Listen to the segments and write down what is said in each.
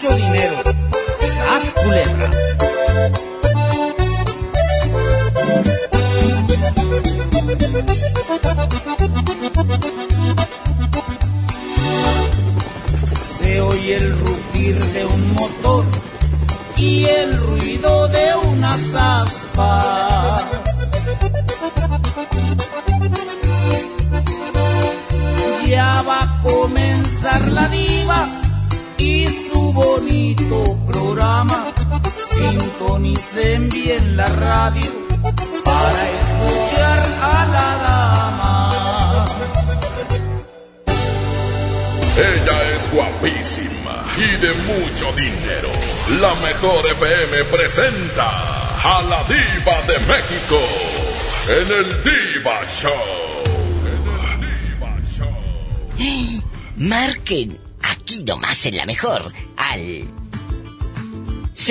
mucho dinero. ¡Sas culebra! Se oye el rugir de un motor y el ruido de unas aspas. Sintonicen bien la radio para escuchar a la dama. Ella es guapísima y de mucho dinero. La mejor FM presenta a la diva de México en el Diva Show. En el Diva Show. Marquen aquí nomás en la mejor al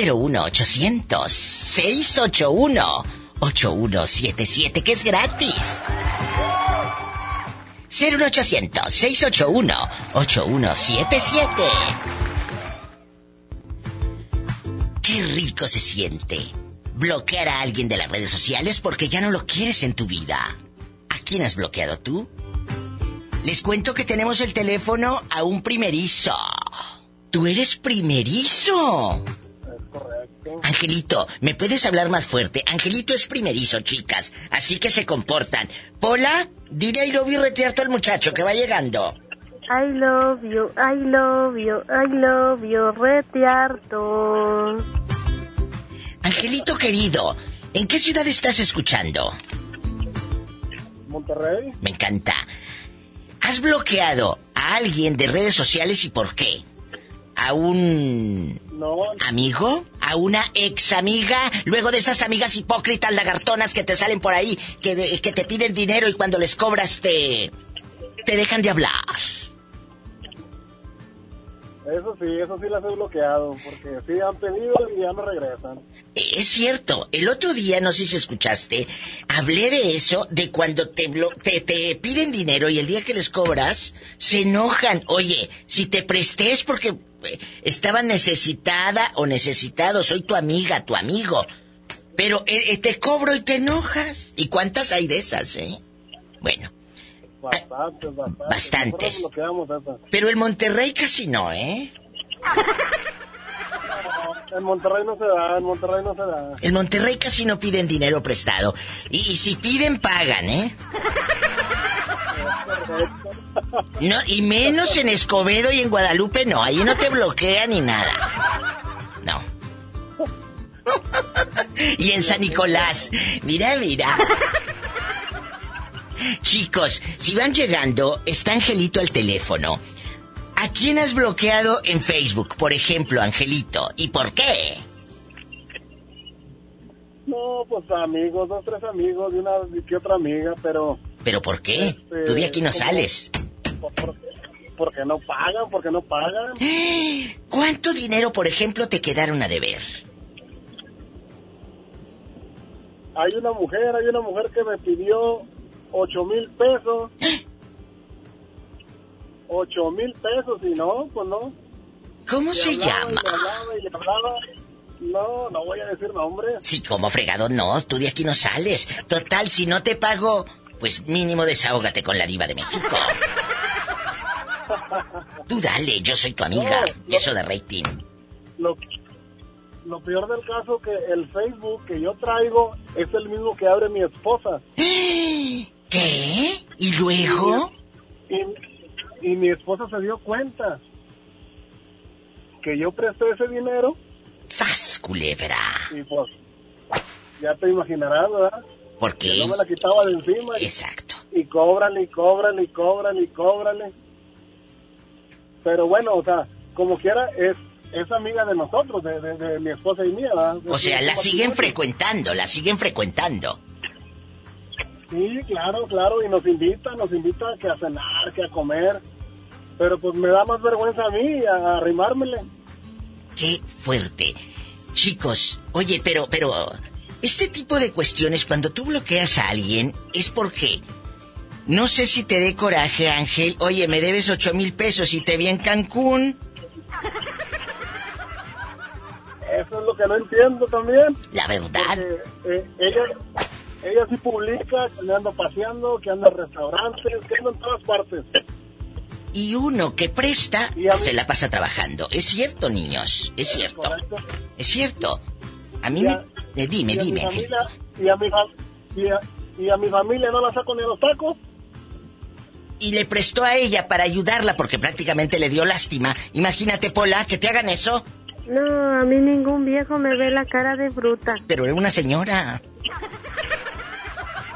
01800 681 8177 que es gratis. 01800 681 8177 Qué rico se siente bloquear a alguien de las redes sociales porque ya no lo quieres en tu vida. ¿A quién has bloqueado tú? Les cuento que tenemos el teléfono a un primerizo. Tú eres primerizo. Angelito, ¿me puedes hablar más fuerte? Angelito es primerizo, chicas. Así que se comportan. Pola, dile I love you retearto al muchacho que va llegando. I love you, I love you, I love you, retearto. Angelito querido, ¿en qué ciudad estás escuchando? Monterrey. Me encanta. ¿Has bloqueado a alguien de redes sociales y por qué? ¿A un No, amigo? ¿A una ex amiga? Luego de esas amigas hipócritas lagartonas que te salen por ahí, que, de- que te piden dinero y cuando les cobras te... te dejan de hablar. eso sí, eso sí las he bloqueado, porque sí han pedido y ya no regresan. Es cierto, el otro día, no sé si escuchaste, hablé de eso, de cuando te, blo- te, te piden dinero y el día que les cobras, se enojan. Oye, si te presté es porque estaba necesitada o necesitado, soy tu amiga, tu amigo. Pero eh, eh, te cobro y te enojas. ¿Y cuántas hay de esas, eh? Bueno, Bastantes, bastantes. Bastantes. Esas. pero el Monterrey casi no, ¿eh? En Monterrey no se da, en Monterrey no se da. El Monterrey casi no piden dinero prestado. Y, y si piden, pagan, ¿eh? No, y menos en Escobedo y en Guadalupe, no. Ahí no te bloquean ni nada. No. y en San Nicolás. Mira, mira. Chicos, si van llegando, está Angelito al teléfono. ¿A quién has bloqueado en Facebook, por ejemplo, Angelito? ¿Y por qué? No, pues amigos, dos, tres amigos y una y otra amiga, pero ¿Pero por qué? Tú de aquí no sales. ¿Por, por, porque no pagan? porque no pagan? ¿Cuánto dinero, por ejemplo, te quedaron a deber? Hay una mujer, hay una mujer que me pidió ocho mil pesos. Ocho mil pesos y no, pues no. ¿Cómo Le se hablaba y llama? le hablaba y le hablaba. No, no voy a decir nombre. Sí, como fregado, no, tú de aquí no sales. Total, si no te pago, pues mínimo desahógate con la diva de México. Tú dale, yo soy tu amiga. No, Y eso de rating. Lo, lo peor del caso que el Facebook que yo traigo es el mismo que abre mi esposa. ¿Qué? ¿Y luego? Y, y mi esposa se dio cuenta. que yo presté ese dinero. ¡Sas, culebra! Y pues, ya te imaginarás, ¿verdad? ¿Por qué? Que no me la quitaba de encima. Exacto. Y cóbrale, y cóbrale, y cóbrale, y cóbrale. Pero bueno, o sea, como quiera, es, es amiga de nosotros, de, de, de mi esposa y mía, ¿verdad? O sea, la siguen frecuentando, la siguen frecuentando. Sí, claro, claro, y nos invita, nos invita a que a cenar, que a comer. Pero pues me da más vergüenza a mí, a arrimármele. Qué fuerte. Chicos, oye, pero, pero, este tipo de cuestiones, cuando tú bloqueas a alguien, es porque, no sé si te dé coraje, Ángel, oye, me debes ocho mil pesos y te vi en Cancún. Eso es lo que no entiendo también. La verdad. Porque, eh, ella, ella sí publica que ando paseando, que anda en restaurantes, que anda en todas partes. Y uno que presta se la pasa trabajando. Es cierto, niños, es cierto. Es cierto. A mí Y me... a- eh, dime, y a mi dime, familia, y a mi y a, y a mi familia no la saco ni a los tacos. Y le prestó a ella para ayudarla porque prácticamente le dio lástima. Imagínate, Pola, que te hagan eso. No, a mí ningún viejo me ve la cara de bruta. Pero era una señora.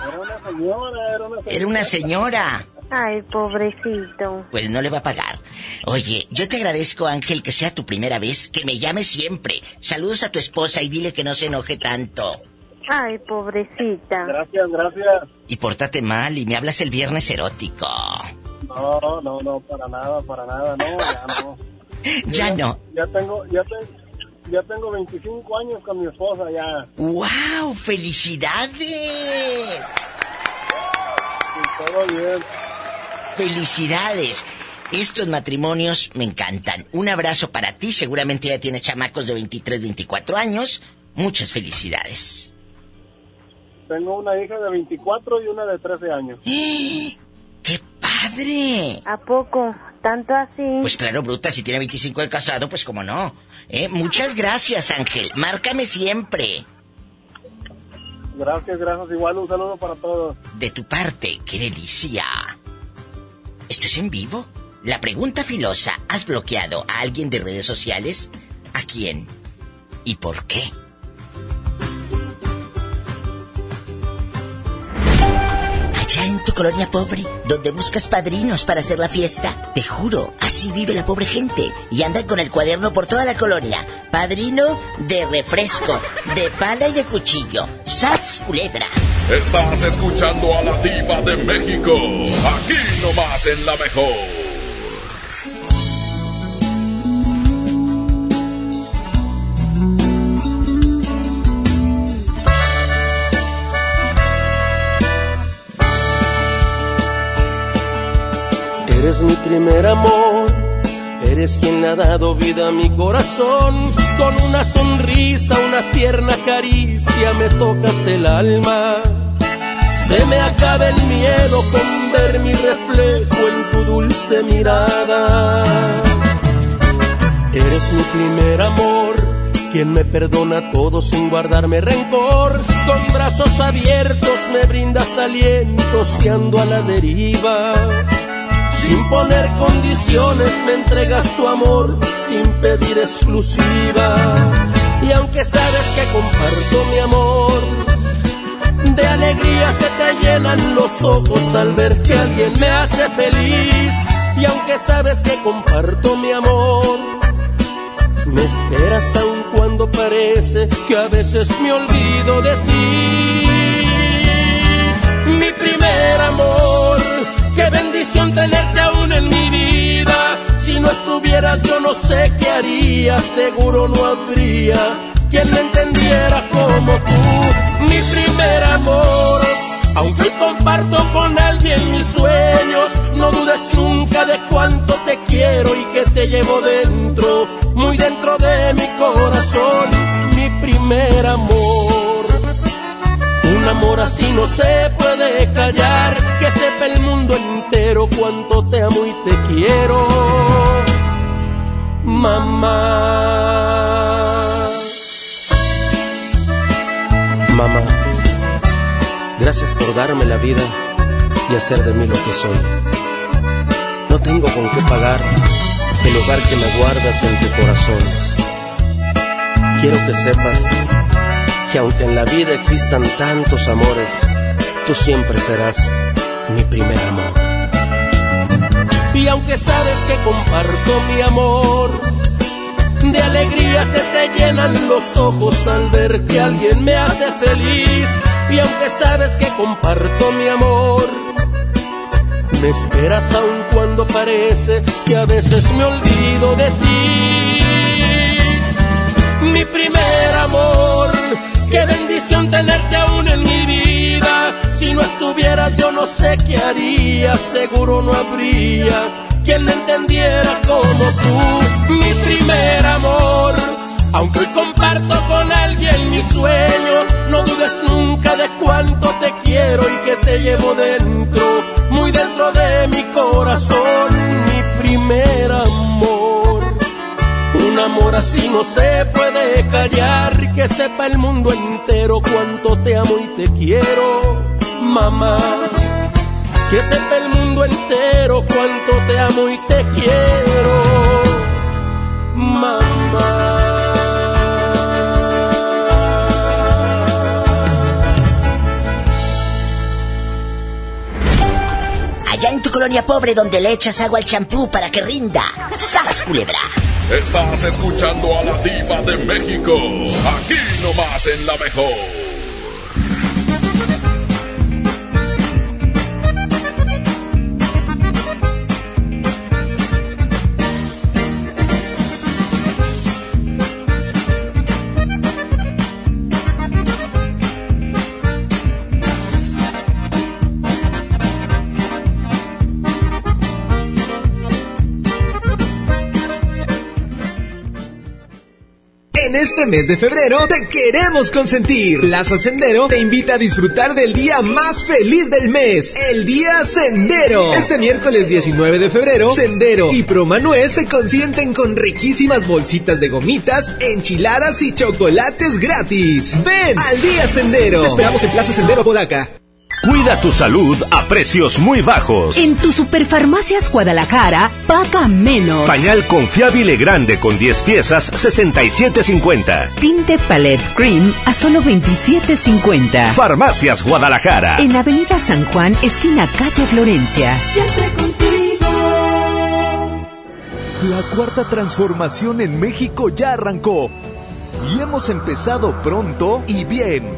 Era una señora, era una señora. Era una señora. Ay, pobrecito. Pues no le va a pagar. Oye, yo te agradezco, Ángel, que sea tu primera vez, que me llames siempre. Saludos a tu esposa y dile que no se enoje tanto. Ay, pobrecita. Gracias, gracias. Y pórtate mal y me hablas el viernes erótico. No, no, no, para nada, para nada, no, ya no. Ya no. Ya tengo, ya tengo, ya tengo 25 años con mi esposa, ya. ¡Wow! ¡Felicidades! Y todo bien. ¡Felicidades! Estos matrimonios me encantan. Un abrazo para ti. Seguramente ya tienes chamacos de 23, 24 años. Muchas felicidades. Tengo una hija de 24 y una de 13 años. ¡Qué padre! ¿A poco? ¿Tanto así? Pues claro, bruta, si tiene 25 de casado, pues como no. ¿Eh? Muchas gracias, Ángel. Márcame siempre. Gracias, gracias. Igual un saludo para todos. De tu parte, qué delicia. ¿Esto es en vivo? La pregunta filosa, ¿has bloqueado a alguien de redes sociales? ¿A quién? ¿Y por qué? Allá en tu colonia pobre, donde buscas padrinos para hacer la fiesta, te juro, así vive la pobre gente. Y andan con el cuaderno por toda la colonia. Padrino de refresco, de pala y de cuchillo. ¡Sats, culebra! Estás escuchando a la diva de México. Aquí nomás en la mejor. Eres mi primer amor, eres quien ha dado vida a mi corazón. Con una sonrisa, una tierna caricia me tocas el alma. Se me acaba el miedo con ver mi reflejo en tu dulce mirada. Eres mi primer amor, quien me perdona todo sin guardarme rencor. Con brazos abiertos me brindas aliento si ando a la deriva. Sin poner condiciones me entregas tu amor sin pedir exclusiva. Y aunque sabes que comparto mi amor, de alegría se te llenan los ojos al ver que alguien me hace feliz. Y aunque sabes que comparto mi amor, me esperas aun cuando parece que a veces me olvido de ti. Mi primer amor, qué bendición tenerte aún en mi vida. Si no estuvieras yo no sé qué haría, seguro no habría quien me entendiera como tú. Mi primer amor, aunque comparto con alguien mis sueños, no dudes nunca de cuánto te quiero y que te llevo dentro, muy dentro de mi corazón, mi primer amor. Un amor así no se puede callar, que sepa el mundo entero cuánto te amo y te quiero, mamá. Mamá, gracias por darme la vida y hacer de mí lo que soy. No tengo con qué pagar, el hogar que me guardas en tu corazón. Quiero que sepas que aunque en la vida existan tantos amores, tú siempre serás mi primer amor. Y aunque sabes que comparto mi amor, de alegría se te llenan los ojos al ver que alguien me hace feliz. Y aunque sabes que comparto mi amor, me esperas aun cuando parece que a veces me olvido de ti. Mi primer amor, qué bendición tenerte aún en mi vida. Si no estuvieras yo no sé qué haría, seguro no habría quien me entendiera como tú. Mi primer amor, aunque hoy comparto con alguien mis sueños, no dudes nunca de cuánto te quiero y que te llevo dentro muy dentro de mi corazón, mi primer amor. Un amor así no se puede callar, que sepa el mundo entero cuánto te amo y te quiero, mamá. Que sepa el mundo entero cuánto te amo y te quiero, mamá. en tu colonia pobre donde le echas agua al champú para que rinda. ¡Sas, culebra! Estás escuchando a la diva de México. Aquí nomás en La Mejor. Este mes de febrero te queremos consentir. Plaza Sendero te invita a disfrutar del día más feliz del mes, el Día Sendero. Este miércoles 19 de febrero, Sendero y Promanuez se consienten con riquísimas bolsitas de gomitas, enchiladas y chocolates gratis. Ven al Día Sendero. Te esperamos en Plaza Sendero Podaca. Cuida tu salud a precios muy bajos. En tu Superfarmacias Guadalajara, paga menos. Pañal confiable grande con 10 piezas, 67.50. Tinte Palette Cream a solo 27.50. Farmacias Guadalajara. En Avenida San Juan, esquina calle Florencia. Siempre contigo. La cuarta transformación en México ya arrancó. Y hemos empezado pronto y bien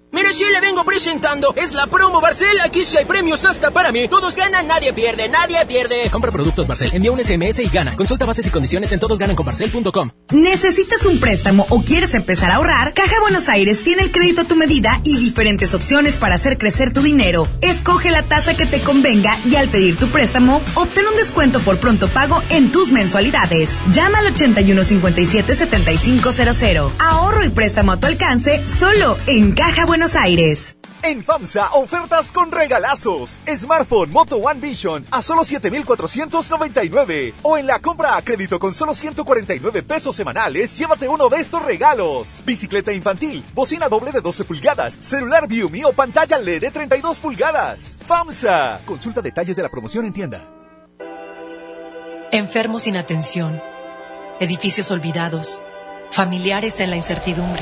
Mire, si le vengo presentando. Es la promo Barcel. Aquí sí hay premios hasta para mí. Todos ganan, nadie pierde, nadie pierde. Compra productos Barcel. Envía un SMS y gana. Consulta bases y condiciones en todosgananconbarcel.com. ¿Necesitas un préstamo o quieres empezar a ahorrar? Caja Buenos Aires tiene el crédito a tu medida y diferentes opciones para hacer crecer tu dinero. Escoge la tasa que te convenga y al pedir tu préstamo, obtén un descuento por pronto pago en tus mensualidades. Llama al 8157-7500. Ahorro y préstamo a tu alcance solo en Caja Buenos Aires. En FAMSA, ofertas con regalazos. Smartphone Moto One Vision a solo 7,499. O en la compra a crédito con solo 149 pesos semanales, llévate uno de estos regalos. Bicicleta infantil, bocina doble de 12 pulgadas, celular Viumi o pantalla LED de 32 pulgadas. FAMSA. Consulta detalles de la promoción en tienda. Enfermos sin atención. Edificios olvidados. Familiares en la incertidumbre.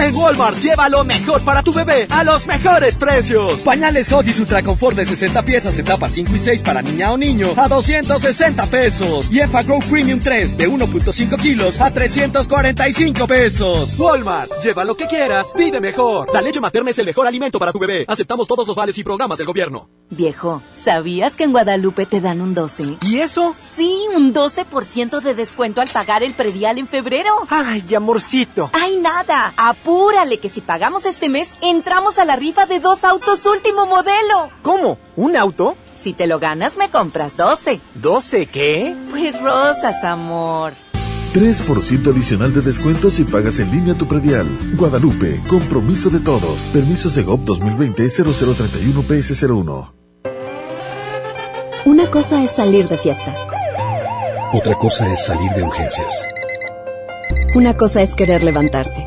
En Walmart lleva lo mejor para tu bebé a los mejores precios. Pañales Huggies Ultra Confort de 60 piezas, etapas 5 y 6 para niña o niño a 260 pesos. Y Enfagrow Premium 3 de 1.5 kilos a 345 pesos. Walmart, lleva lo que quieras, vive mejor. La leche materna es el mejor alimento para tu bebé. Aceptamos todos los vales y programas del gobierno. Viejo, ¿sabías que en Guadalupe te dan un 12? ¿Y eso? Sí, un 12% de descuento al pagar el predial en febrero. Ay, amorcito. Ay, nada. Apúrale que si pagamos este mes, entramos a la rifa de dos autos último modelo. ¿Cómo? ¿Un auto? Si te lo ganas, me compras 12. ¿12 qué? Pues rosas, amor. 3% adicional de descuento si pagas en línea tu predial. Guadalupe, compromiso de todos. Permiso Segov 2020-0031 PS01. Una cosa es salir de fiesta. Otra cosa es salir de urgencias. Una cosa es querer levantarse.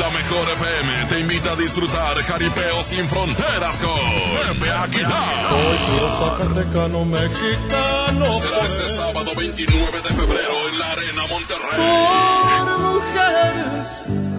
La mejor FM te invita a disfrutar Jaripeo sin fronteras con Pepe Aguilar. Zacatecano mexicano. Será este sábado 29 de febrero en la Arena Monterrey. Por mujeres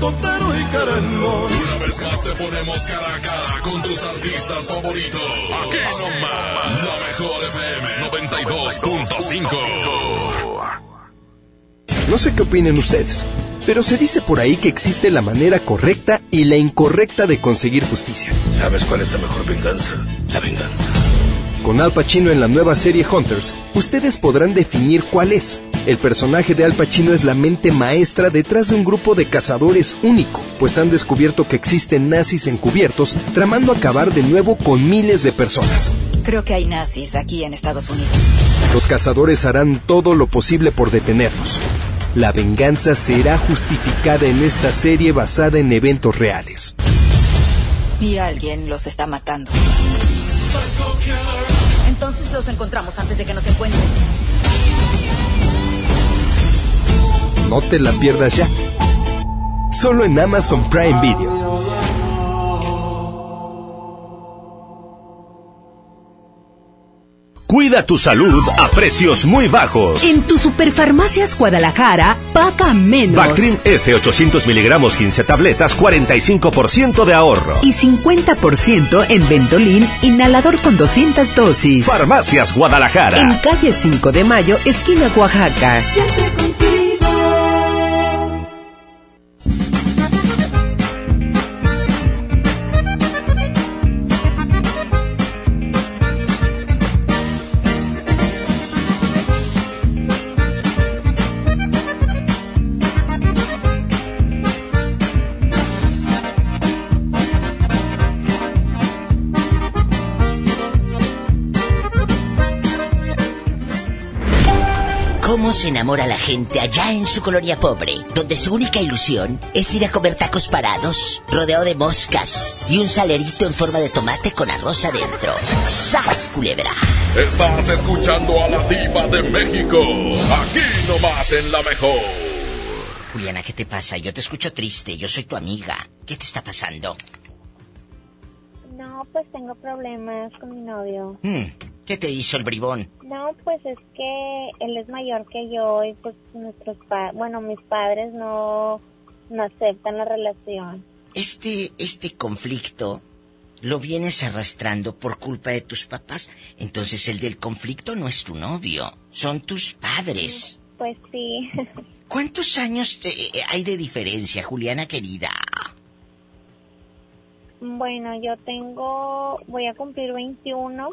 totero y querendón. Una vez más te ponemos cara a cara con tus artistas favoritos. Aquí nomás, la mejor FM 92.5. No sé qué opinen ustedes, pero se dice por ahí que existe la manera correcta y la incorrecta de conseguir justicia. ¿Sabes cuál es la mejor venganza? La venganza. Con Al Pacino en la nueva serie Hunters, ustedes podrán definir cuál es. El personaje de Al Pacino es la mente maestra detrás de un grupo de cazadores único, pues han descubierto que existen nazis encubiertos tramando acabar de nuevo con miles de personas. Creo que hay nazis aquí en Estados Unidos. Los cazadores harán todo lo posible por detenerlos. La venganza será justificada en esta serie basada en eventos reales. Y alguien los está matando. Entonces los encontramos antes de que nos encuentren. No te la pierdas ya. Solo en Amazon Prime Video. Cuida tu salud a precios muy bajos. En tu Superfarmacias Guadalajara, paga menos. Bactrim F 800 miligramos 15 tabletas, 45% de ahorro. Y 50% en Ventolin, inhalador con 200 dosis. Farmacias Guadalajara. En calle 5 de Mayo, esquina Oaxaca. ¿Cómo se enamora la gente allá en su colonia pobre, donde su única ilusión es ir a comer tacos parados, rodeado de moscas y un salerito en forma de tomate con arroz adentro? ¡Sas, culebra! Estás escuchando a la diva de México. Aquí nomás en la mejor. Juliana, ¿qué te pasa? Yo te escucho triste, yo soy tu amiga. ¿Qué te está pasando? No, pues tengo problemas con mi novio. Hmm, ¿Qué te hizo el bribón? No, pues es que él es mayor que yo y pues nuestros pa bueno, mis padres no, no aceptan la relación. Este, este conflicto lo vienes arrastrando por culpa de tus papás. Entonces el del conflicto no es tu novio, son tus padres. Pues sí. ¿Cuántos años te- hay de diferencia, Juliana querida? bueno, yo tengo, voy a cumplir 21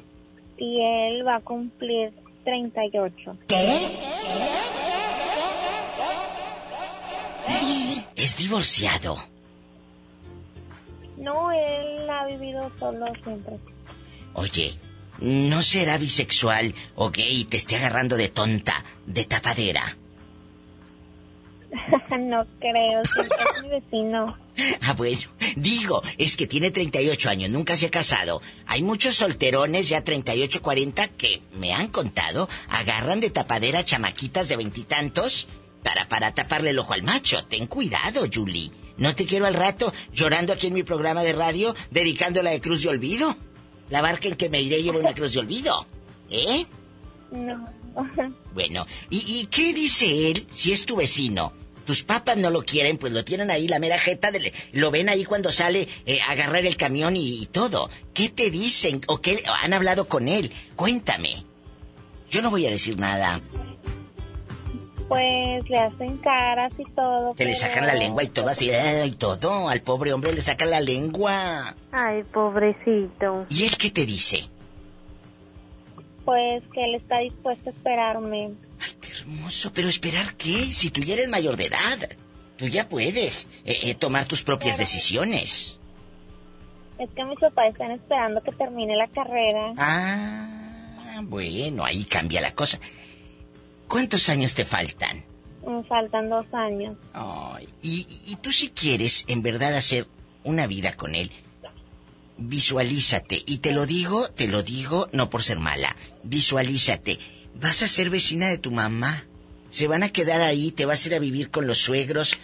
y él va a cumplir 38. ¿Qué? Es divorciado. No, él ha vivido solo siempre. Oye, ¿no será bisexual o gay y te esté agarrando de tonta, de tapadera? no creo, siempre es mi vecino. Ah, bueno, digo, es que tiene 38 años, nunca se ha casado. Hay muchos solterones ya 38, 40 que me han contado, agarran de tapadera chamaquitas de veintitantos para, para taparle el ojo al macho. Ten cuidado, Julie. No te quiero al rato llorando aquí en mi programa de radio dedicándola de cruz de olvido. La barca en que me iré lleva una cruz de olvido. ¿Eh? No. Bueno, ¿y, ¿y, qué dice él si es tu vecino? Tus papas no lo quieren, pues lo tienen ahí, la mera jeta, de, lo ven ahí cuando sale eh, a agarrar el camión y, y, todo. ¿Qué te dicen o qué han hablado con él? Cuéntame. Yo no voy a decir nada. Pues le hacen caras y todo. Que pero... le sacan la lengua y todo así, y todo. Al pobre hombre le sacan la lengua. Ay, pobrecito. ¿Y él qué te dice? Pues que él está dispuesto a esperarme. Ay, qué hermoso. Pero esperar qué? Si tú ya eres mayor de edad. Tú ya puedes eh, eh, tomar tus propias pero... decisiones. Es que mis papás están esperando que termine la carrera. Ah, bueno, ahí cambia la cosa. ¿Cuántos años te faltan? Me faltan dos años. Y tú si quieres en verdad hacer una vida con él, visualízate. Y te lo digo, te lo digo no por ser mala. Visualízate. Vas a ser vecina de tu mamá. Se van a quedar ahí, te vas a ir a vivir con los suegros.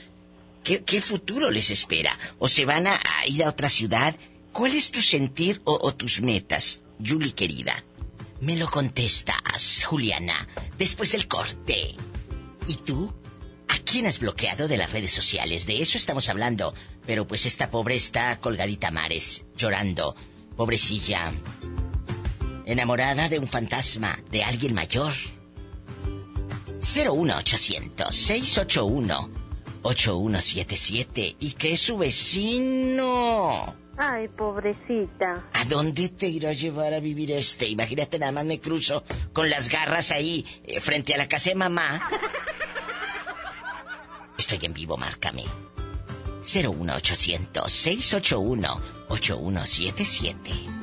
¿Qué, futuro les espera? ¿O se van a, a, ir a otra ciudad? ¿Cuál es tu sentir o, o tus metas, Julie querida? Me lo contestas, Juliana, después del corte. ¿Y tú? ¿A quién has bloqueado de las redes sociales? De eso estamos hablando. Pero pues esta pobre está colgadita a mares, llorando. Pobrecilla. Enamorada de un fantasma, de alguien mayor. 01800-681-8177. Y que es su vecino. Ay, pobrecita. ¿A dónde te irá a llevar a vivir este? Imagínate, nada más me cruzo con las garras ahí, eh, frente a la casa de mamá. Estoy en vivo, márcame. 01800-681-8177.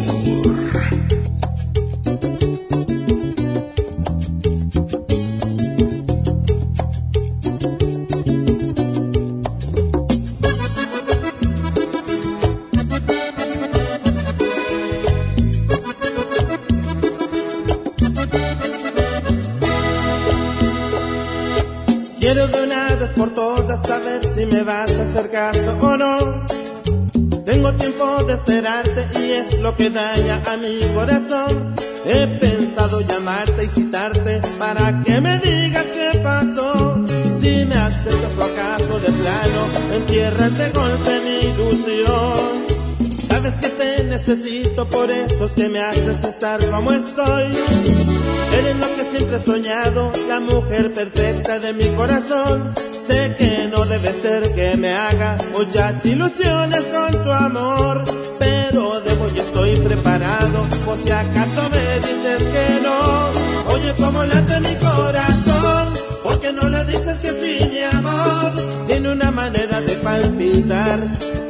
Que daña a mi corazón. He pensado llamarte y citarte para que me digas qué pasó. Si me aceptas o acaso de plano, entierras de golpe mi ilusión. Sabes que te necesito, por eso es que me haces estar como estoy. Eres lo que siempre he soñado, la mujer perfecta de mi corazón. Sé que no debe ser que me haga muchas ilusiones con tu amor, preparado por si acaso me dices que no. Oye, cómo late mi corazón, porque no le dices que sí, mi amor. Tiene una manera de palpitar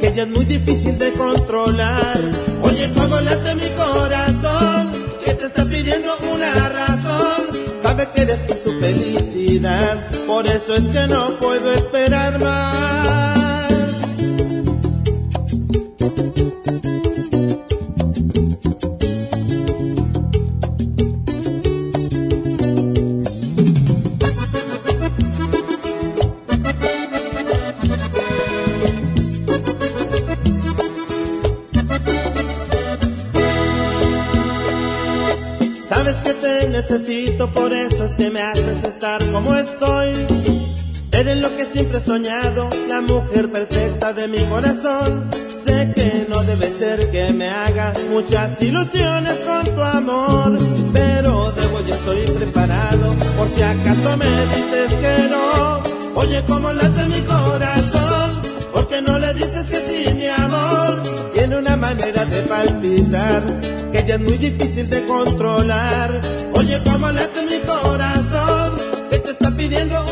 que ya es muy difícil de controlar. Oye, cómo late mi corazón, que te está pidiendo una razón. Sabe que eres tú su felicidad, por eso es que no puedo esperar más. Perfecta de mi corazón. Sé que no debe ser que me haga muchas ilusiones con tu amor, pero debo yo estoy preparado por si acaso me dices que no. Oye, cómo late mi corazón, porque no le dices que sí, mi amor. Tiene una manera de palpitar que ya es muy difícil de controlar. Oye, cómo late mi corazón, que te está pidiendo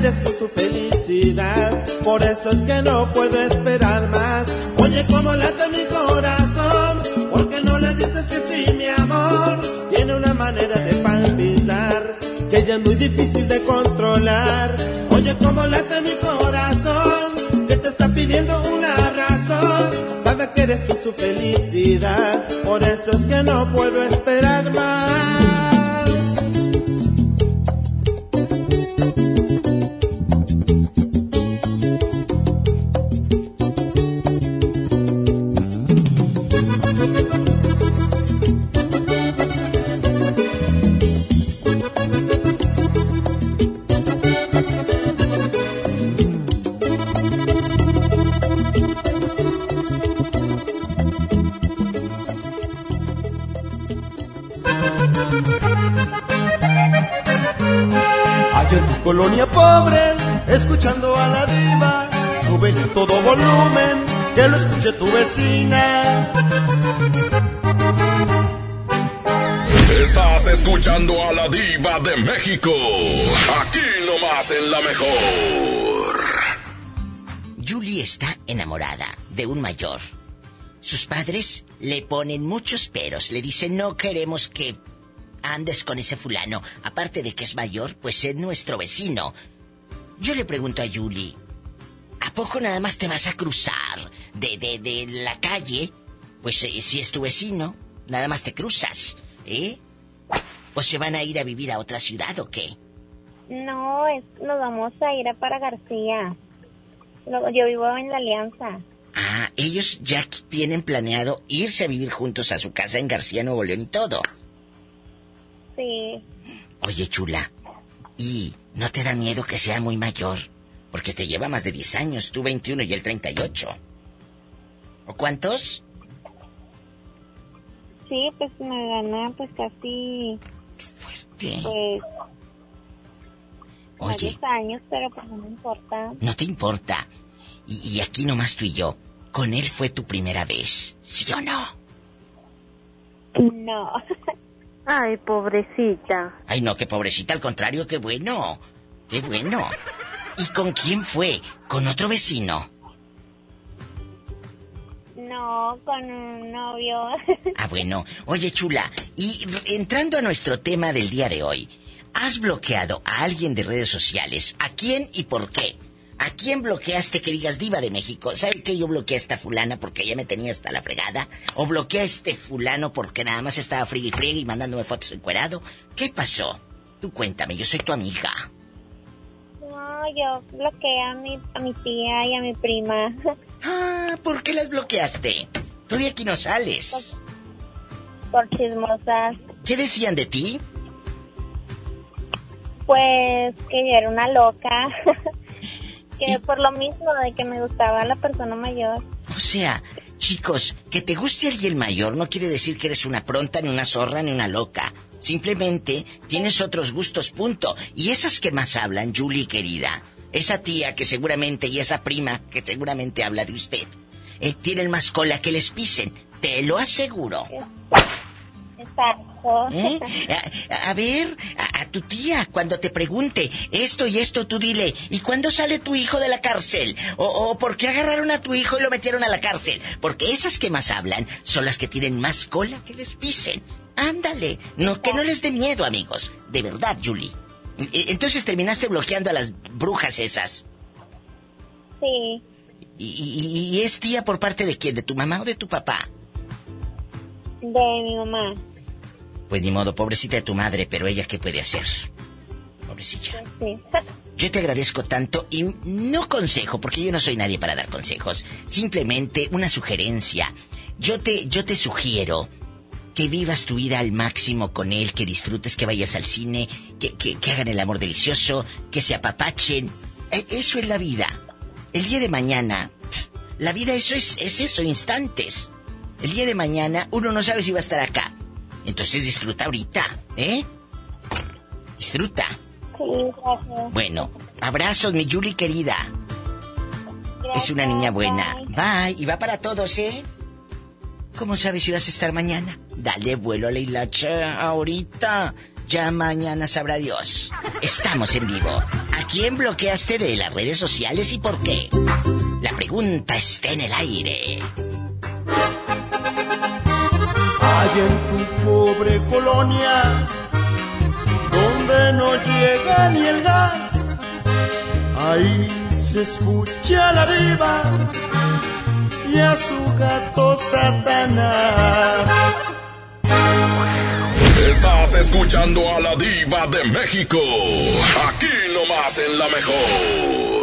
eres tú su por eso es que no puedo esperar más. Oye, cómo late mi corazón, porque no le dices que sí, mi amor. Tiene una manera de palpitar, que ya es muy difícil de controlar. Oye, cómo late mi corazón, que te está pidiendo una razón. Sabe que eres tú su felicidad, por eso es que no puedo esperar México. Aquí nomás en la mejor. Julie está enamorada de un mayor. Sus padres le ponen muchos peros. Le dicen, no queremos que andes con ese fulano. Aparte de que es mayor, pues es nuestro vecino. Yo le pregunto a Julie, ¿a poco nada más te vas a cruzar de, de, de la calle? Pues eh, si es tu vecino, nada más te cruzas, ¿eh? ¿O se van a ir a vivir a otra ciudad o qué? No, es, nos vamos a ir a para García. Yo vivo en la Alianza. Ah, ellos ya tienen planeado irse a vivir juntos a su casa en García, Nuevo León y todo. Sí. Oye, chula, ¿y no te da miedo que sea muy mayor? Porque te lleva más de 10 años, tú 21 y él 38. ¿O cuántos? Sí, pues me gana pues casi... ¿Qué? Pues... Oye. Varios años, pero pues no me importa. No te importa. Y, y aquí nomás tú y yo. Con él fue tu primera vez, ¿sí o no? No. Ay, pobrecita. Ay, no, qué pobrecita, al contrario, qué bueno. Qué bueno. ¿Y con quién fue? ¿Con otro vecino? No, con un novio. Ah, bueno. Oye, chula, y entrando a nuestro tema del día de hoy, ¿has bloqueado a alguien de redes sociales? ¿A quién y por qué? ¿A quién bloqueaste que digas diva de México? ¿Sabe que yo bloqueé a esta fulana porque ella me tenía hasta la fregada? ¿O bloqueé a este fulano porque nada más estaba friegue y friegue y mandándome fotos encuerado? ¿Qué pasó? Tú cuéntame, yo soy tu amiga. No, yo bloqueé a mi, a mi tía y a mi prima. Ah, ¿por qué las bloqueaste? Tú de aquí no sales. Por chismosas. ¿Qué decían de ti? Pues que yo era una loca. que por lo mismo de que me gustaba la persona mayor. O sea, chicos, que te guste alguien mayor no quiere decir que eres una pronta, ni una zorra, ni una loca. Simplemente tienes otros gustos, punto. Y esas que más hablan, Julie querida, esa tía que seguramente y esa prima que seguramente habla de usted, eh, tienen más cola que les pisen. Te lo aseguro. Exacto. ¿Eh? A, a ver, a, a tu tía, cuando te pregunte esto y esto, tú dile, ¿y cuándo sale tu hijo de la cárcel? O, o ¿por qué agarraron a tu hijo y lo metieron a la cárcel? Porque esas que más hablan son las que tienen más cola que les pisen. Ándale, no que no les dé miedo, amigos. De verdad, Julie. E- Entonces terminaste bloqueando a las brujas esas. Sí, ¿Y, y- y es tía por parte de quién? ¿De tu mamá o de tu papá? de mi mamá. Pues ni modo, pobrecita de tu madre, pero ella qué puede hacer. Pobrecilla. Sí. Yo te agradezco tanto y no consejo, porque yo no soy nadie para dar consejos. Simplemente una sugerencia. Yo te, yo te sugiero que vivas tu vida al máximo con él, que disfrutes, que vayas al cine, que, que, que hagan el amor delicioso, que se apapachen. E- Eso es la vida. El día de mañana, la vida eso es, es eso, instantes. El día de mañana uno no sabe si va a estar acá. Entonces disfruta ahorita, ¿eh? Disfruta. Sí, gracias. Bueno, abrazos, mi Julie querida. Es una niña buena. Bye. Y va para todos, ¿eh? ¿Cómo sabes si vas a estar mañana? Dale vuelo a la hilacha ahorita. Ya mañana sabrá Dios. Estamos en vivo. ¿A quién bloqueaste de las redes sociales y por qué? La pregunta está en el aire. Hay en tu pobre colonia, donde no llega ni el gas, ahí se escucha la diva y a su gato Satanás. Estás escuchando a la diva de México. Aquí nomás en la mejor.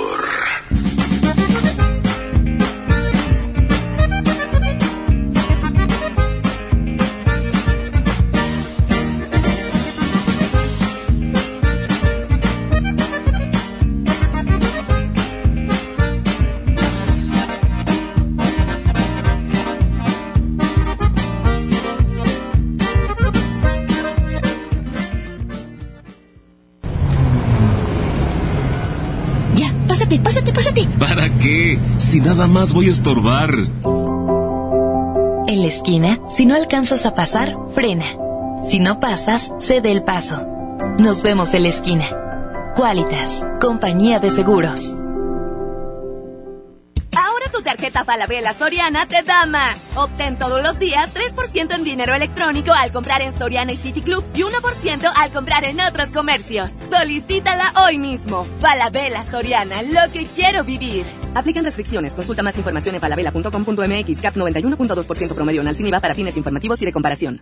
Si nada más voy a estorbar. En la esquina, si no alcanzas a pasar, frena. Si no pasas, cede el paso. Nos vemos en la esquina. Qualitas, compañía de seguros. Ahora tu tarjeta Falabella Soriana te da más. Obtén todos los días 3% en dinero electrónico al comprar en Soriana y City Club y 1% al comprar en otros comercios. Solicítala hoy mismo. Falabella Soriana, lo que quiero vivir. Aplican restricciones. Consulta más información en falabella.com.mx. CAP 91.2% promedio en Alciniva para fines informativos y de comparación.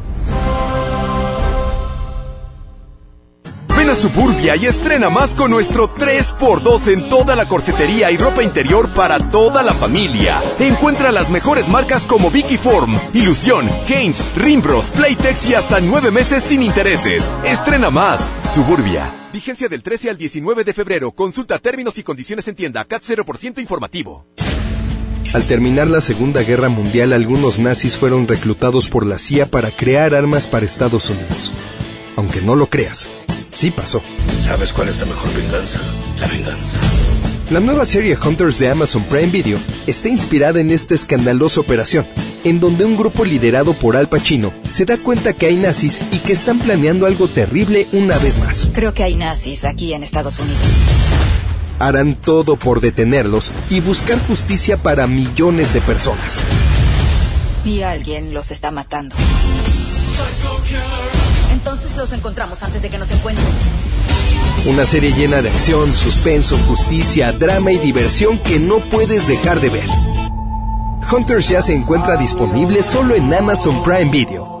Suburbia y estrena más con nuestro 3x2 en toda la corsetería y ropa interior para toda la familia. Encuentra las mejores marcas como Vicky Form, Ilusión, Haynes, Rimbros, Playtex y hasta nueve meses sin intereses. Estrena más. Suburbia. Vigencia del 13 al 19 de febrero. Consulta términos y condiciones en tienda. CAT 0% informativo. Al terminar la Segunda Guerra Mundial, algunos nazis fueron reclutados por la CIA para crear armas para Estados Unidos. Aunque no lo creas, sí pasó. ¿Sabes cuál es la mejor venganza? La venganza. La nueva serie Hunters de Amazon Prime Video está inspirada en esta escandalosa operación, en donde un grupo liderado por Al Pacino se da cuenta que hay nazis y que están planeando algo terrible una vez más. Creo que hay nazis aquí en Estados Unidos. Harán todo por detenerlos y buscar justicia para millones de personas. Y alguien los está matando. Los encontramos antes de que nos encuentren. Una serie llena de acción, suspenso, justicia, drama y diversión que no puedes dejar de ver. Hunters ya se encuentra disponible solo en Amazon Prime Video.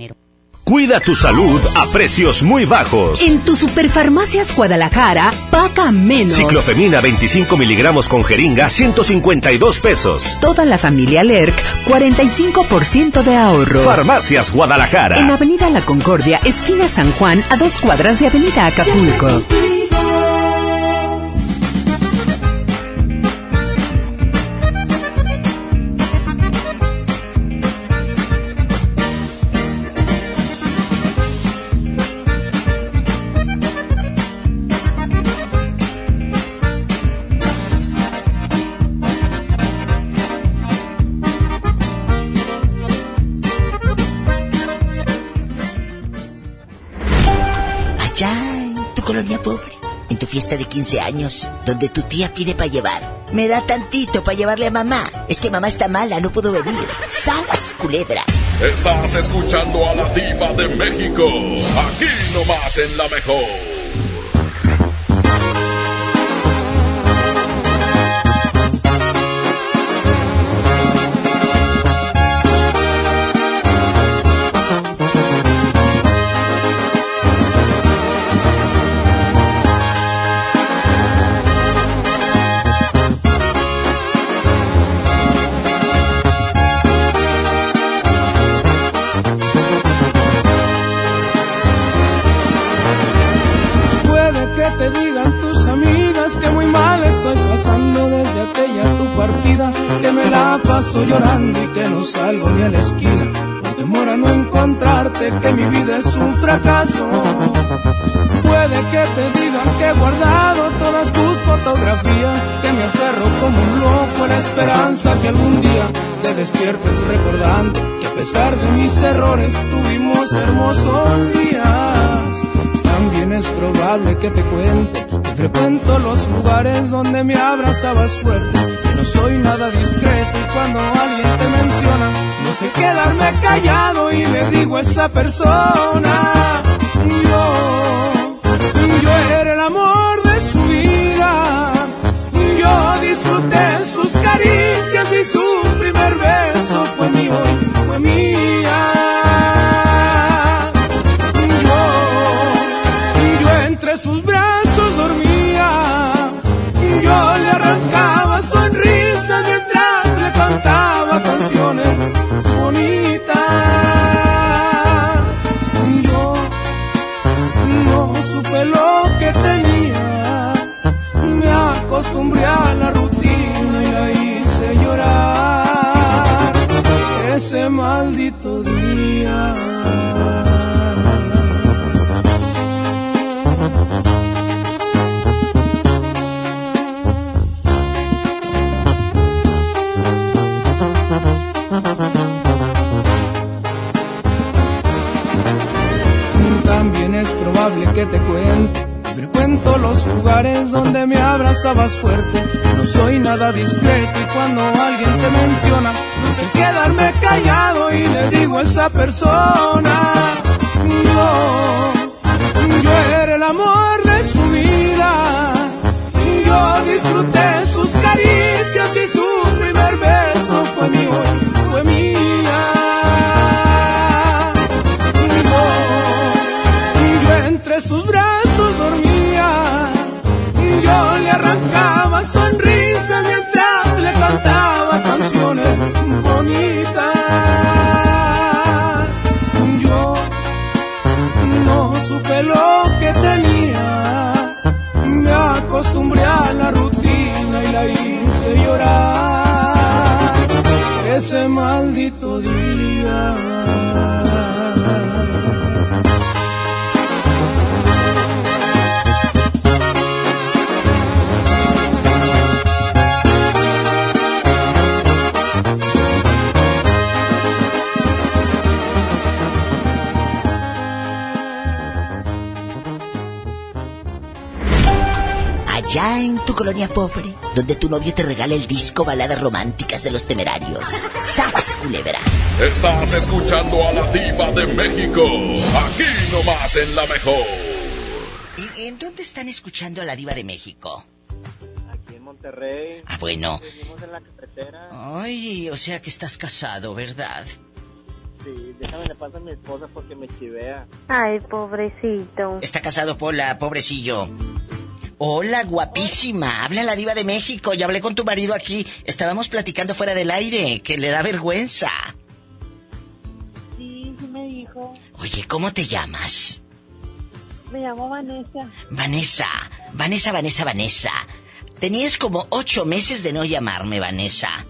Cuida tu salud a precios muy bajos. En tu Superfarmacias Guadalajara, paga menos. Ciclofemina 25 miligramos con jeringa, 152 pesos. Toda la familia Lerc, 45% de ahorro. Farmacias Guadalajara. En Avenida La Concordia, esquina San Juan, a dos cuadras de Avenida Acapulco. De 15 años, donde tu tía pide para llevar. Me da tantito para llevarle a mamá. Es que mamá está mala, no puedo venir. ¡Sas, culebra! Estás escuchando a la diva de México, aquí nomás en la mejor. Paso llorando y que no salgo ni a la esquina. Por temor a no encontrarte, que mi vida es un fracaso. Puede que te digan que he guardado todas tus fotografías, que me aferro como un loco a la esperanza que algún día te despiertes recordando que a pesar de mis errores tuvimos hermosos días. También es probable que te cuente que frecuento los lugares donde me abrazabas fuerte, no soy nada discreto y cuando alguien te menciona, no sé quedarme callado y le digo a esa persona, yo, yo era el amor de su vida, yo disfruté sus caricias y su primer beso fue mío, fue mía. Maldito día. También es probable que te cuente. Frecuento los lugares donde me abrazabas fuerte. No soy nada discreto y cuando alguien te menciona, no sé quedarme callado y le digo a esa persona, yo, yo era el amor de su vida. Yo disfruté ese maldito día. Allá en tu colonia pobre, donde tu novio te regala el disco Baladas Románticas de los Temerarios. ¡Sas, culebra! Estás escuchando a la diva de México, aquí nomás en la mejor. ¿Y en dónde están escuchando a la diva de México? Aquí en Monterrey. Ah, bueno. Vivimos en la carretera. Ay, o sea que estás casado, ¿verdad? Sí, déjame le paso a mi esposa porque me chivea. Ay, pobrecito. Está casado Pola, pobrecillo. Hola, guapísima. Habla la diva de México. Ya hablé con tu marido aquí. Estábamos platicando fuera del aire, que le da vergüenza. Sí, sí me dijo. Oye, ¿cómo te llamas? Me llamo Vanessa. Vanessa. Vanessa, Vanessa, Vanessa. Tenías como ocho meses de no llamarme, Vanessa.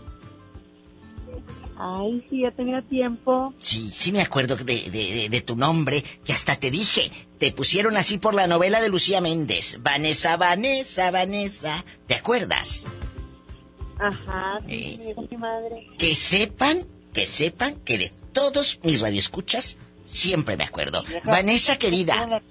Ay, sí, ya tenía tiempo. Sí, sí me acuerdo de, de, de, de tu nombre, que hasta te dije, te pusieron así por la novela de Lucía Méndez. Vanessa, Vanessa, Vanessa. ¿Te acuerdas? Ajá, sí, Eh. mi madre. Que sepan, que sepan que de todos mis radioescuchas siempre me acuerdo. Vanessa querida,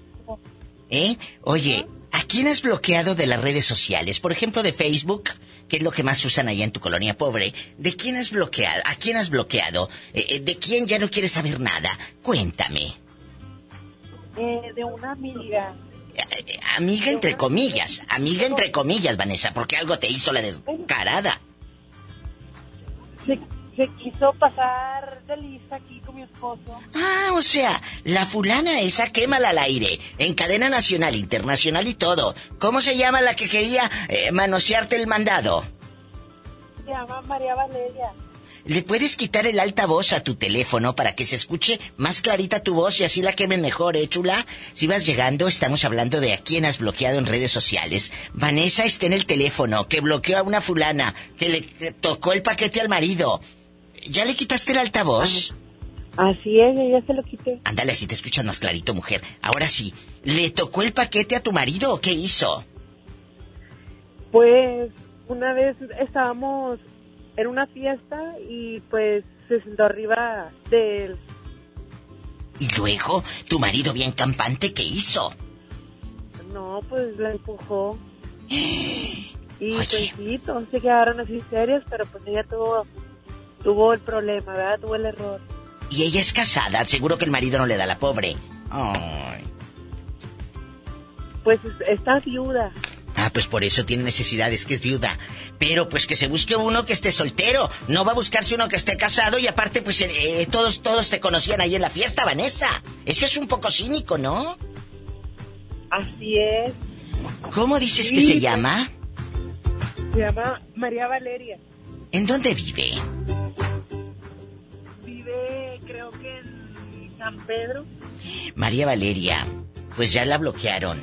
¿eh? Oye, ¿A quién has bloqueado de las redes sociales? Por ejemplo, de Facebook, que es lo que más usan allá en tu colonia pobre. ¿De quién has bloqueado? ¿A quién has bloqueado? Eh, eh, ¿De quién ya no quieres saber nada? Cuéntame. Eh, de una amiga. Amiga entre comillas, amiga entre comillas, Vanessa, porque algo te hizo la descarada. Se, se quiso pasar de lista aquí esposo. Ah, o sea, la fulana esa quémala al aire, en cadena nacional, internacional y todo. ¿Cómo se llama la que quería eh, manosearte el mandado? Se llama María Valeria. ¿Le puedes quitar el altavoz a tu teléfono para que se escuche más clarita tu voz y así la quemen mejor, eh, chula? Si vas llegando, estamos hablando de a quién has bloqueado en redes sociales. Vanessa está en el teléfono, que bloqueó a una fulana, que le tocó el paquete al marido. ¿Ya le quitaste el altavoz? Así es, ya se lo quité. Ándale, así te escuchas más clarito, mujer. Ahora sí, ¿le tocó el paquete a tu marido o qué hizo? Pues una vez estábamos en una fiesta y pues se sentó arriba de él. Y luego, tu marido bien campante, ¿qué hizo? No, pues la empujó. Y pues sí, todos se quedaron así serios, pero pues ella tuvo, tuvo el problema, ¿verdad? Tuvo el error. Y ella es casada, seguro que el marido no le da la pobre. Ay. Pues está viuda. Ah, pues por eso tiene necesidades, que es viuda. Pero pues que se busque uno que esté soltero. No va a buscarse uno que esté casado y aparte pues eh, todos, todos te conocían ahí en la fiesta, Vanessa. Eso es un poco cínico, ¿no? Así es. ¿Cómo dices Sí, que se llama? Se llama María Valeria. ¿En dónde vive? Creo que en San Pedro. María Valeria. Pues ya la bloquearon.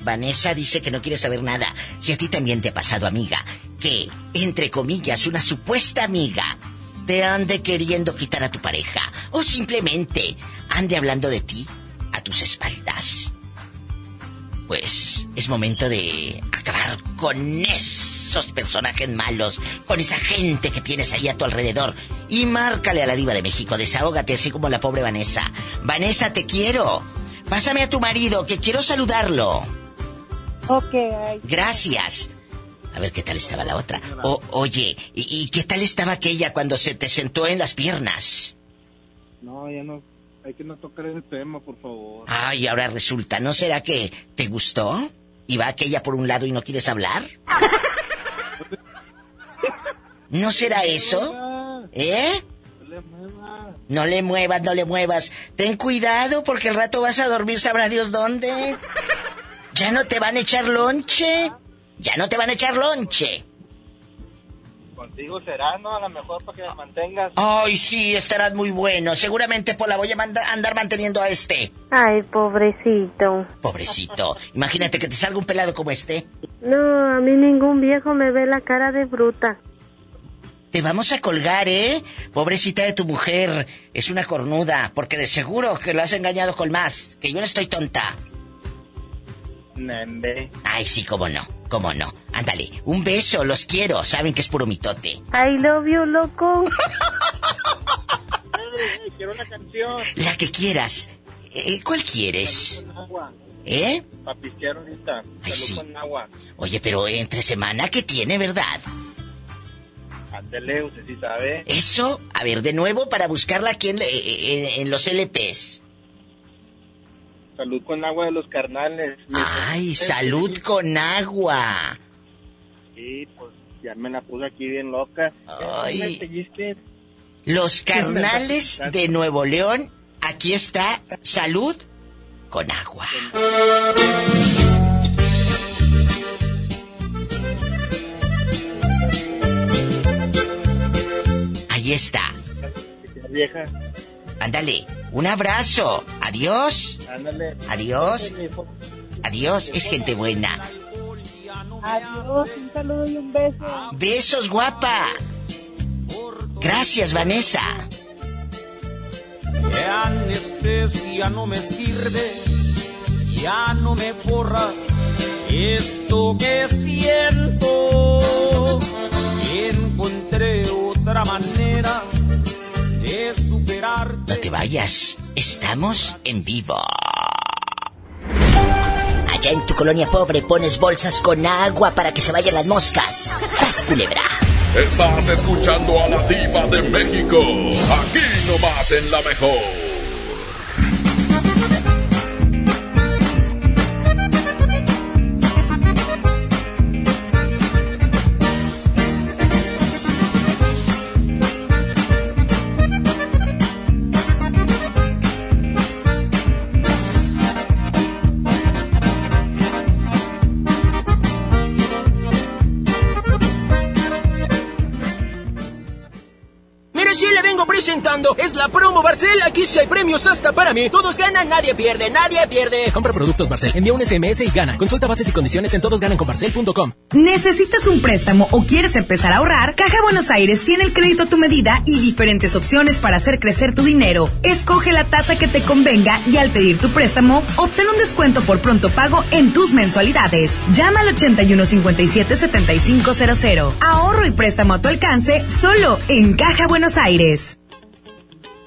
Vanessa dice que no quiere saber nada. Si a ti también te ha pasado, amiga, que, entre comillas, una supuesta amiga te ande queriendo quitar a tu pareja o simplemente ande hablando de ti a tus espaldas. Pues es momento de acabar con esos personajes malos, con esa gente que tienes ahí a tu alrededor. Y márcale a la diva de México, desahógate así como la pobre Vanessa. Vanessa, te quiero. Pásame a tu marido, que quiero saludarlo. Ok. Gracias. A ver qué tal estaba la otra. O, oye, ¿y, y qué tal estaba aquella cuando se te sentó en las piernas? No, ya no. Hay que no tocar ese tema, por favor. Ay, ahora resulta, ¿no será que te gustó? ¿Y va aquella por un lado y no quieres hablar? ¿No será eso? ¿Eh? No le muevas, no le muevas. Ten cuidado porque el rato vas a dormir, sabrá Dios dónde. Ya no te van a echar lonche. Ya no te van a echar lonche. Contigo será, ¿no? A lo mejor para que me mantengas. Ay, sí, estarás muy bueno. Seguramente por la voy a manda- andar manteniendo a este. Ay, pobrecito. Pobrecito. Imagínate que te salga un pelado como este. No, a mí ningún viejo me ve la cara de bruta. Te vamos a colgar, ¿eh? Pobrecita de tu mujer. Es una cornuda, porque de seguro que lo has engañado con más. Que yo no estoy tonta. Nembe. Ay, sí, cómo no, cómo no. Ándale, un beso, los quiero. Saben que es puro mitote. I love you, loco. Ay, quiero una canción. La que quieras. Eh, ¿Cuál quieres? Con agua. ¿Eh? Para ahorita. Ay, Salud sí. con agua. Oye, pero entre semana, ¿qué tiene, verdad? Usted sí sabe. Eso, a ver, de nuevo para buscarla aquí en, eh, eh, en los LPs. Salud con agua de los carnales. Ay, salud con agua. Sí, pues ya me la puse aquí bien loca. Ay. Los carnales de Nuevo León, aquí está, salud con agua. Está. Vieja. Ándale, un abrazo. Adiós. Ándale. Adiós. Adiós, es gente buena. Adiós, un saludo y un beso. Besos, guapa. Gracias, Vanessa. La anestesia no me sirve, ya no me borra esto que siento. Encontré otra manera de superarte. No te vayas, estamos en vivo. Allá en tu colonia pobre pones bolsas con agua para que se vayan las moscas. ¡Sas, culebra! Estás escuchando a la diva de México. Aquí nomás en la mejor. Es la promo Barcel. Aquí sí hay premios hasta para mí. Todos ganan, nadie pierde, nadie pierde. Compra productos Barcel, envía un SMS y gana. Consulta bases y condiciones en todosgananconbarcel.com. ¿Necesitas un préstamo o quieres empezar a ahorrar? Caja Buenos Aires tiene el crédito a tu medida y diferentes opciones para hacer crecer tu dinero. Escoge la tasa que te convenga y al pedir tu préstamo, obtén un descuento por pronto pago en tus mensualidades. Llama al 81 57 7500. Ahorro y préstamo a tu alcance solo en Caja Buenos Aires.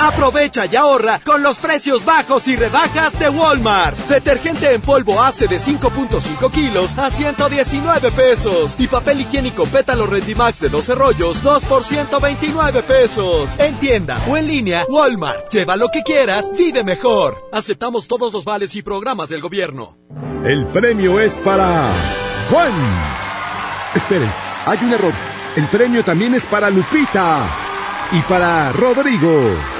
Aprovecha y ahorra con los precios bajos y rebajas de Walmart. Detergente en polvo ACE de 5.5 kilos a 119 pesos. Y papel higiénico pétalo Rendimax de 12 rollos, 2 por 129 pesos. En tienda o en línea, Walmart. Lleva lo que quieras, vive mejor. Aceptamos todos los vales y programas del gobierno. El premio es para Juan. Esperen, hay un error. El premio también es para Lupita y para Rodrigo.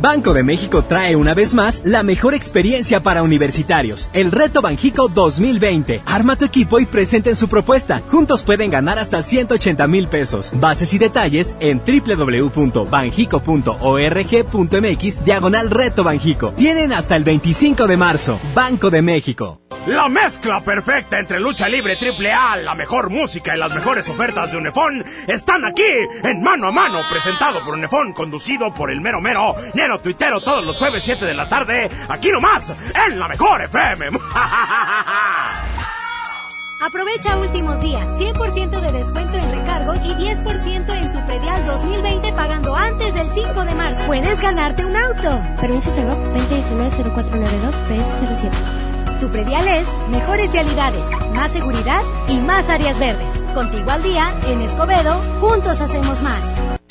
Banco de México trae una vez más la mejor experiencia para universitarios, el Reto Banjico 2020. Arma tu equipo y presenten su propuesta. Juntos pueden ganar hasta 180 mil pesos. Bases y detalles en www.banjico.org.mx diagonal Reto Banjico. Tienen hasta el 25 de marzo. Banco de México. La mezcla perfecta entre lucha libre triple A, la mejor música y las mejores ofertas de Unefón están aquí en Mano a Mano, presentado por Unefón, conducido por el mero mero, lleno tuitero todos los jueves 7 de la tarde, aquí nomás, en la mejor FM. Aprovecha últimos días, 100% de descuento en recargos y 10% en tu predial 2020 pagando antes del 5 de marzo. Puedes ganarte un auto. Permiso Segov 2019-0492 PS07. Tu predial es mejores vialidades, más seguridad y más áreas verdes. Contigo al día, en Escobedo, juntos hacemos más.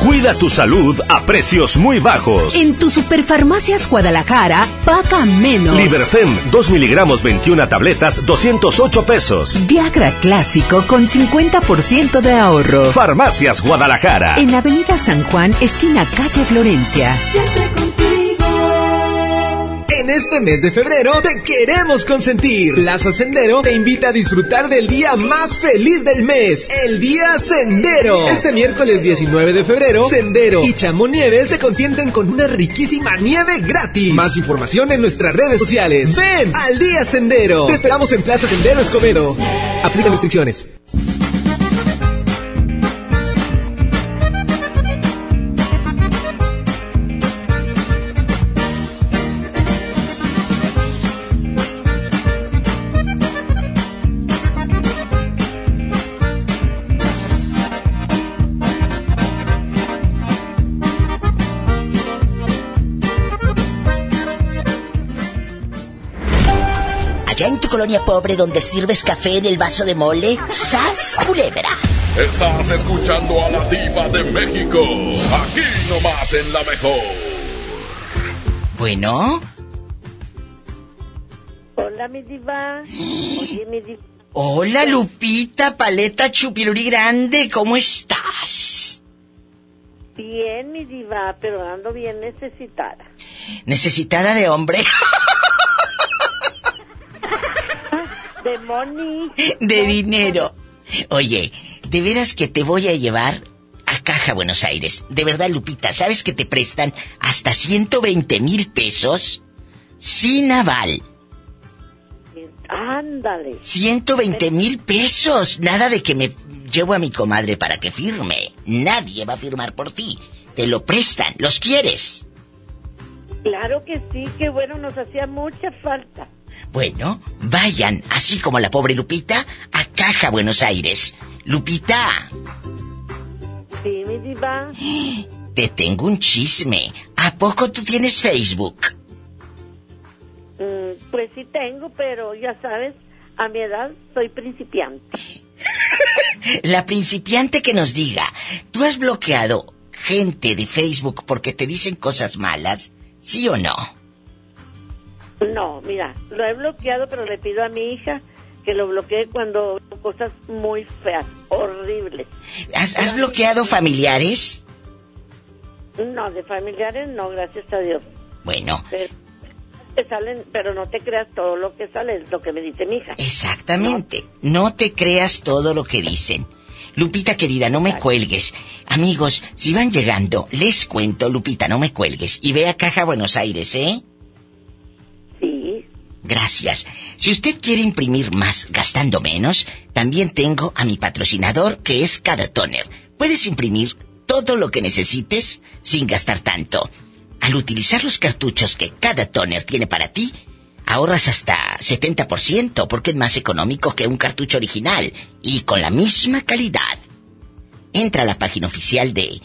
Cuida tu salud a precios muy bajos. En tu Superfarmacias Guadalajara, paga menos. Liberfem, 2 miligramos 21 tabletas, 208 pesos. Viagra clásico con 50% de ahorro. Farmacias Guadalajara. En Avenida San Juan, esquina calle Florencia. En este mes de febrero te queremos consentir. Plaza Sendero te invita a disfrutar del día más feliz del mes, el Día Sendero. Este miércoles 19 de febrero, Sendero y Chamonieves se consienten con una riquísima nieve gratis. Más información en nuestras redes sociales. Ven al Día Sendero. Te esperamos en Plaza Sendero Escobedo. Aplica restricciones. Colonia pobre donde sirves café en el vaso de mole, ¡sas, culebra! Estás escuchando a la diva de México, aquí nomás en la mejor. Bueno, Hola, mi diva. Oye, mi diva. hola Lupita, paleta chupiluri grande, ¿cómo estás? Bien, mi diva, pero ando bien necesitada. ¿Necesitada de hombre? De money. de dinero. Oye, de veras que te voy a llevar a Caja Buenos Aires. De verdad, Lupita, ¿sabes que te prestan hasta 120 mil pesos sin aval? Ándale. 120 mil pesos. Nada de que me llevo a mi comadre para que firme. Nadie va a firmar por ti. Te lo prestan. ¿Los quieres? Claro que sí, que bueno, nos hacía mucha falta. Bueno, vayan, así como la pobre Lupita, a Caja Buenos Aires. Lupita, Sí, mi diva. te tengo un chisme. ¿A poco tú tienes Facebook? Mm, pues sí tengo, pero ya sabes, a mi edad soy principiante. La principiante que nos diga, ¿tú has bloqueado gente de Facebook porque te dicen cosas malas? ¿Sí o no? No, mira, lo he bloqueado, pero le pido a mi hija que lo bloquee cuando cosas muy feas, horribles. ¿Has, has bloqueado familiares? No, de familiares no, gracias a Dios. Bueno, Pero, que salen, pero no te creas todo lo que sale, es lo que me dice mi hija. exactamente. No te creas todo lo que dicen. Lupita querida, no me cuelgues. Amigos, si van llegando, les cuento, Lupita, no me cuelgues. Y ve a Caja Buenos Aires, ¿eh? Gracias. Si usted quiere imprimir más gastando menos, también tengo a mi patrocinador que es Cada Toner. Puedes imprimir todo lo que necesites sin gastar tanto. Al utilizar los cartuchos que Cada Toner tiene para ti, ahorras hasta 70% porque es más económico que un cartucho original y con la misma calidad. Entra a la página oficial de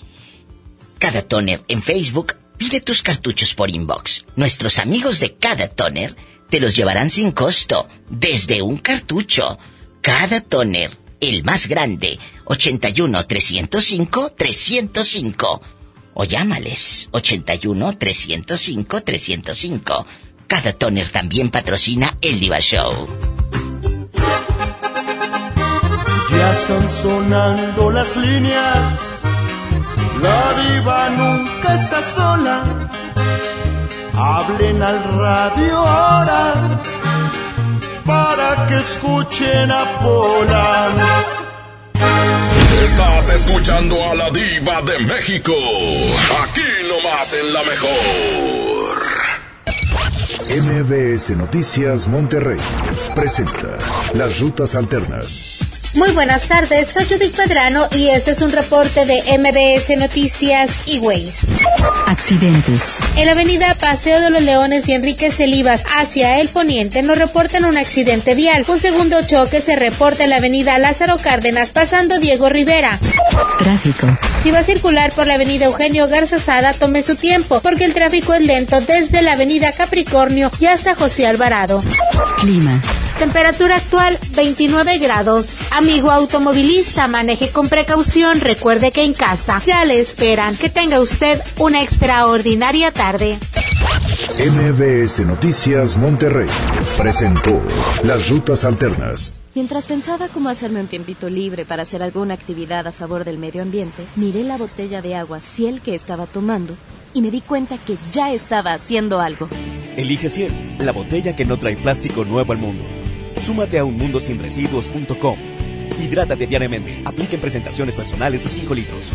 Cada Toner en Facebook, pide tus cartuchos por inbox. Nuestros amigos de Cada Toner te los llevarán sin costo, desde un cartucho. Cada Toner, el más grande, 81 305 305. O llámales 81 305 305. Cada Toner también patrocina el Diva Show. Ya están sonando las líneas. La diva nunca está sola. Hablen al radio ahora para que escuchen a Pola. Estás escuchando a la diva de México, aquí nomás en la mejor. MBS Noticias Monterrey presenta Las Rutas Alternas. Muy buenas tardes, soy Judith Pedrano y este es un reporte de MBS Noticias y Ways. Accidentes. En la avenida Paseo de los Leones y Enrique Celivas hacia el poniente nos reportan un accidente vial. Un segundo choque se reporta en la avenida Lázaro Cárdenas pasando Diego Rivera. Tráfico. Si va a circular por la avenida Eugenio Garza Sada, tome su tiempo porque el tráfico es lento desde la avenida Capricornio y hasta José Alvarado. Clima. Temperatura actual 29 grados. Amigo automovilista, maneje con precaución. Recuerde que en casa ya le esperan. Que tenga usted una extraordinaria tarde. MBS Noticias Monterrey presentó Las Rutas Alternas. Mientras pensaba cómo hacerme un tiempito libre para hacer alguna actividad a favor del medio ambiente, miré la botella de agua Ciel que estaba tomando y me di cuenta que ya estaba haciendo algo. Elige Ciel, la botella que no trae plástico nuevo al mundo. Súmate a unmundosinresiduos.com. Hidrátate diariamente. Apliquen presentaciones personales y 5 litros.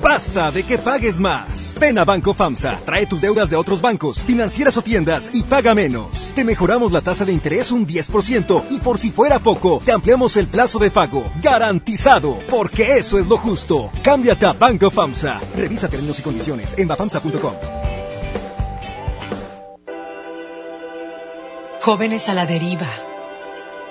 Basta de que pagues más. Ven a Banco FAMSA, trae tus deudas de otros bancos, financieras o tiendas y paga menos. Te mejoramos la tasa de interés un 10% y por si fuera poco, te ampliamos el plazo de pago. Garantizado, porque eso es lo justo. Cámbiate a Banco FAMSA. Revisa términos y condiciones en bafamsa.com. Jóvenes a la deriva,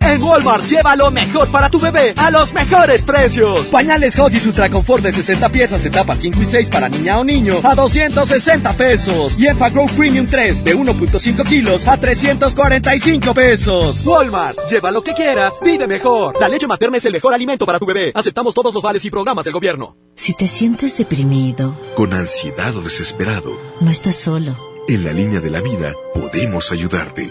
En Walmart lleva lo mejor para tu bebé a los mejores precios. Pañales Huggies Ultra Confort de 60 piezas, etapa 5 y 6 para niña o niño a 260 pesos. Y Enfagrow Premium 3 de 1.5 kilos a 345 pesos. Walmart, lleva lo que quieras, vive mejor. La leche materna es el mejor alimento para tu bebé. Aceptamos todos los vales y programas del gobierno. Si te sientes deprimido, con ansiedad o desesperado, no estás solo. En la línea de la vida podemos ayudarte.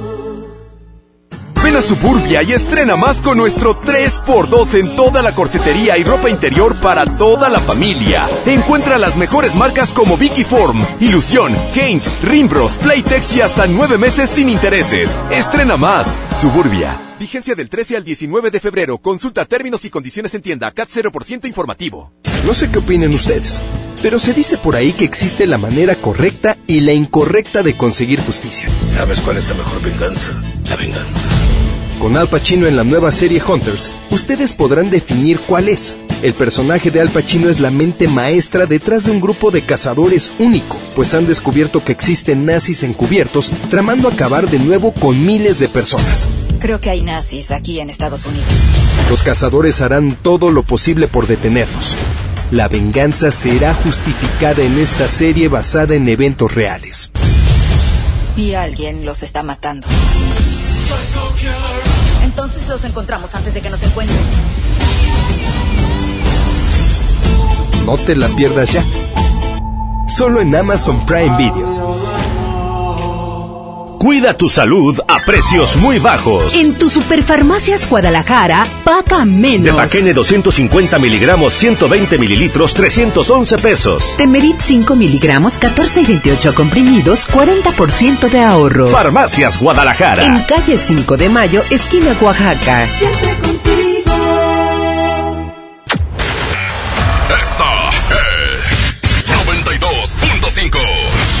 Ven a Suburbia y estrena más con nuestro 3x2 en toda la corsetería y ropa interior para toda la familia. Encuentra las mejores marcas como Vicky Form, Ilusión, Haynes, Rimbros, Playtex y hasta nueve meses sin intereses. Estrena más. Suburbia. Vigencia del 13 al 19 de febrero. Consulta términos y condiciones en tienda. CAT 0% informativo. No sé qué opinen ustedes, pero se dice por ahí que existe la manera correcta y la incorrecta de conseguir justicia. ¿Sabes cuál es la mejor venganza? La venganza. Con Al Pacino en la nueva serie Hunters, ustedes podrán definir cuál es. El personaje de Al Pacino es la mente maestra detrás de un grupo de cazadores único, pues han descubierto que existen nazis encubiertos tramando acabar de nuevo con miles de personas. Creo que hay nazis aquí en Estados Unidos. Los cazadores harán todo lo posible por detenerlos. La venganza será justificada en esta serie basada en eventos reales. Y alguien los está matando. Los encontramos antes de que nos encuentren. No te la pierdas ya. Solo en Amazon Prime Video. Cuida tu salud a precios muy bajos. En tu Superfarmacias Guadalajara, paga menos. De Paquene 250 miligramos, 120 mililitros, 311 pesos. Temerit 5 miligramos, 14 y 28 comprimidos, 40% de ahorro. Farmacias Guadalajara. En calle 5 de Mayo, esquina Oaxaca. Siempre contigo. Esta es 92.5.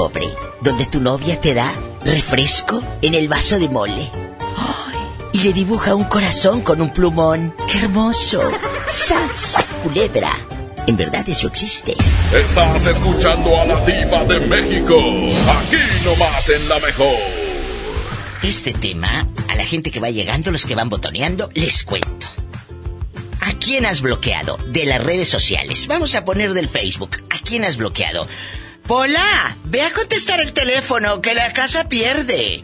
Pobre, donde tu novia te da refresco en el vaso de mole. ¡Ay! Y le dibuja un corazón con un plumón. ¡Qué hermoso! ¡Sas! Culebra. En verdad eso existe. Estás escuchando a la diva de México. Aquí nomás en la mejor. Este tema, a la gente que va llegando, los que van botoneando, les cuento. ¿A quién has bloqueado de las redes sociales? Vamos a poner del Facebook. ¿A quién has bloqueado? Pola, ve a contestar el teléfono, que la casa pierde.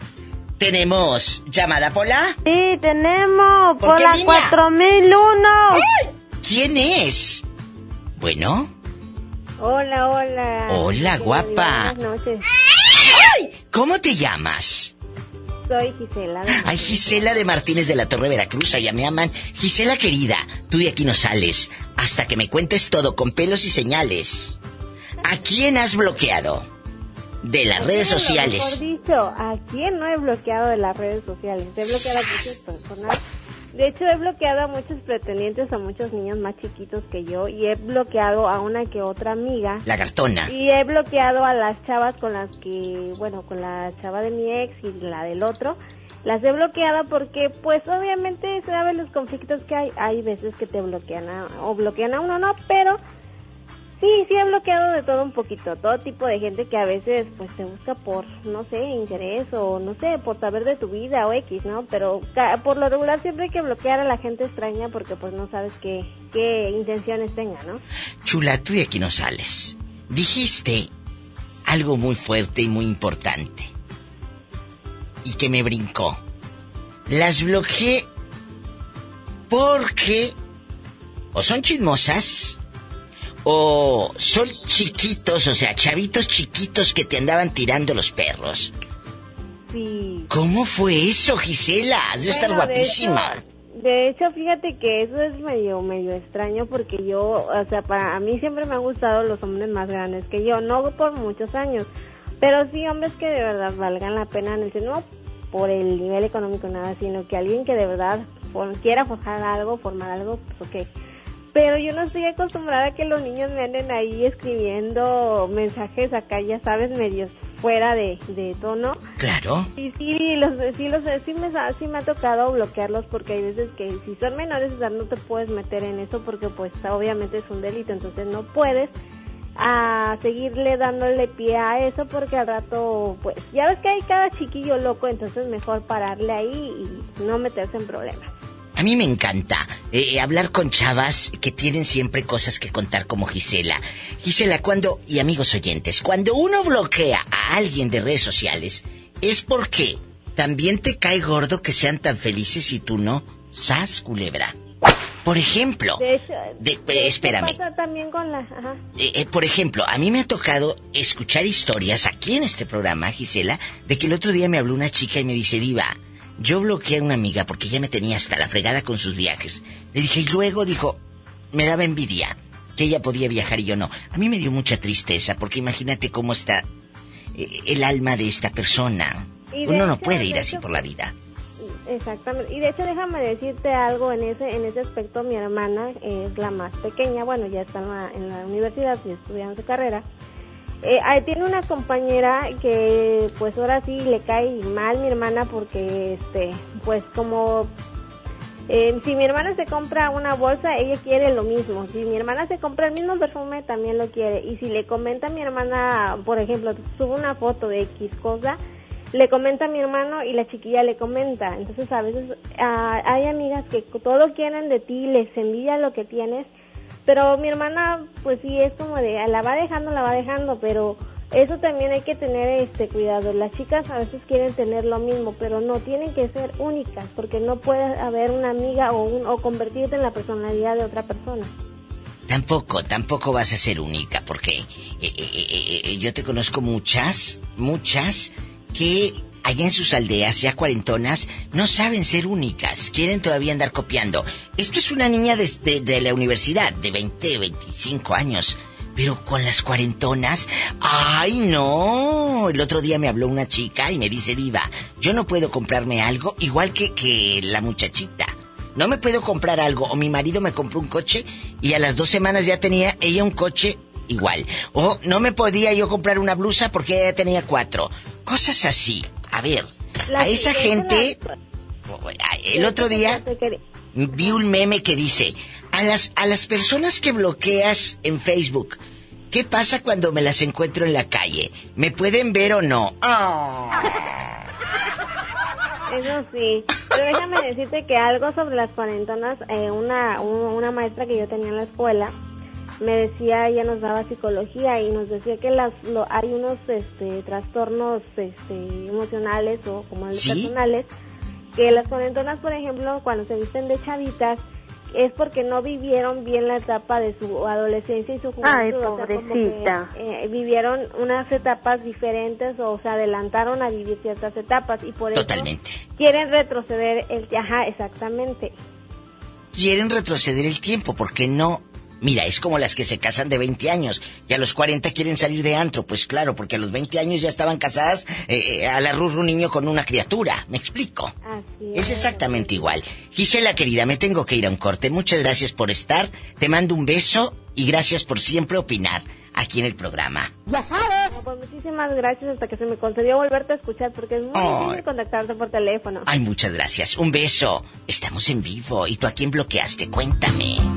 ¿Tenemos llamada, Pola? Sí, tenemos. ¿Por Por qué la línea? 4001. ¿Quién es? Bueno, Hola, hola. Hola, guapa. Buenas noches. ¿cómo te llamas? Soy Gisela. de- Ay, Gisela de Martínez de la Torre Veracruz, allá me aman. Gisela querida, tú de aquí no sales hasta que me cuentes todo con pelos y señales. ¿A quién has bloqueado? De las redes Mejor sociales. dicho, ¿a quién no he bloqueado de las redes sociales? He bloqueado a muchas personas. De hecho, he bloqueado a muchos pretendientes, a muchos niños más chiquitos que yo, y he bloqueado a una que otra amiga. La cartona. Y he bloqueado a las chavas con las que, bueno, con la chava de mi ex y la del otro. Las he bloqueado porque, pues, obviamente, saben los conflictos que hay. Hay veces que te bloquean a, o bloquean a uno, no, pero Sí, sí he bloqueado de todo un poquito, todo tipo de gente que a veces pues te busca por, no sé, interés o no sé, por saber de tu vida o X, ¿no? Pero por lo regular siempre hay que bloquear a la gente extraña porque pues no sabes qué, qué intenciones tenga, ¿no? Chula, tú de aquí no sales. Dijiste algo muy fuerte y muy importante y que me brincó. Las bloqueé porque o son chismosas o son chiquitos, o sea, chavitos chiquitos que te andaban tirando los perros. Sí. ¿Cómo fue eso, Gisela? Has de estar guapísima. De hecho, fíjate que eso es medio medio extraño porque yo, o sea, para mí siempre me han gustado los hombres más grandes que yo, no por muchos años, pero sí hombres que de verdad valgan la pena no por el nivel económico nada, sino que alguien que de verdad quiera forjar algo, formar algo, pues ok pero yo no estoy acostumbrada a que los niños me anden ahí escribiendo mensajes acá, ya sabes, medios fuera de, tono. Claro. Y sí, los, sí, los, sí, me, sí me ha tocado bloquearlos porque hay veces que si son menores no te puedes meter en eso porque pues obviamente es un delito, entonces no puedes a seguirle dándole pie a eso porque al rato pues ya ves que hay cada chiquillo loco, entonces mejor pararle ahí y no meterse en problemas. A mí me encanta eh, eh, hablar con chavas que tienen siempre cosas que contar como Gisela. Gisela, cuando, y amigos oyentes, cuando uno bloquea a alguien de redes sociales, es porque también te cae gordo que sean tan felices y tú no. Sas, culebra. Por ejemplo, de hecho, eh, espérame. Pasa también con la, por ejemplo, a mí me ha tocado escuchar historias aquí en este programa, Gisela, de que el otro día me habló una chica y me dice, Diva, yo bloqueé a una amiga porque ella me tenía hasta la fregada con sus viajes. Le dije, y luego dijo, me daba envidia que ella podía viajar y yo no. A mí me dio mucha tristeza porque imagínate cómo está eh, el alma de esta persona. Uno no puede ir así por la vida. Exactamente. Y de hecho déjame decirte algo en ese en ese aspecto. Mi hermana es la más pequeña. Bueno, ya está en la, en la universidad y estudiando su carrera. Eh, tiene una compañera que pues ahora sí le cae mal mi hermana porque este pues como eh, si mi hermana se compra una bolsa ella quiere lo mismo. Si mi hermana se compra el mismo perfume también lo quiere. Y si le comenta a mi hermana por ejemplo sube una foto de X cosa le comenta a mi hermano y la chiquilla le comenta. Entonces a veces ah, hay amigas que todo quieren de ti les envidia lo que tienes pero mi hermana, pues sí, es como de, la va dejando, la va dejando, pero eso también hay que tener este cuidado. Las chicas a veces quieren tener lo mismo, pero no, tienen que ser únicas, porque no puede haber una amiga o, un, o convertirte en la personalidad de otra persona. Tampoco, tampoco vas a ser única, porque eh, eh, eh, yo te conozco muchas, muchas que allá en sus aldeas, ya cuarentonas, no saben ser únicas, quieren todavía andar copiando. Esto es una niña de, de, la universidad, de 20, 25 años. Pero con las cuarentonas, ¡ay no! El otro día me habló una chica y me dice, Diva, yo no puedo comprarme algo igual que, que la muchachita. No me puedo comprar algo, o mi marido me compró un coche y a las dos semanas ya tenía ella un coche igual. O no me podía yo comprar una blusa porque ella tenía cuatro. Cosas así. A ver, a esa gente... El otro día vi un meme que dice, a las, a las personas que bloqueas en Facebook, ¿qué pasa cuando me las encuentro en la calle? ¿Me pueden ver o no? Eso sí, pero déjame decirte que algo sobre las cuarentonas, eh, una, una maestra que yo tenía en la escuela, me decía, ella nos daba psicología y nos decía que las, hay unos este, trastornos este, emocionales o como personales, que las cuarentonas, por ejemplo, cuando se visten de chavitas, es porque no vivieron bien la etapa de su adolescencia y su juventud. Ay, pobrecita. Eh, vivieron unas etapas diferentes o se adelantaron a vivir ciertas etapas y por eso quieren retroceder el... Ajá, exactamente. Quieren retroceder el tiempo porque no Mira, es como las que se casan de 20 años y a los 40 quieren salir de antro. Pues claro, porque a los 20 años ya estaban casadas eh, eh, a la rurro un niño con una criatura. ¿Me explico? Así es. exactamente igual. Gisela, querida, me tengo que ir a un corte. Muchas gracias por estar. Te mando un beso y gracias por siempre opinar aquí en el programa. Ya sabes. pues muchísimas gracias hasta que se me concedió volverte a escuchar porque es muy difícil contactarte por teléfono. Ay, muchas gracias. Un beso. Estamos en vivo. ¿Y tú a quién bloqueaste? Cuéntame.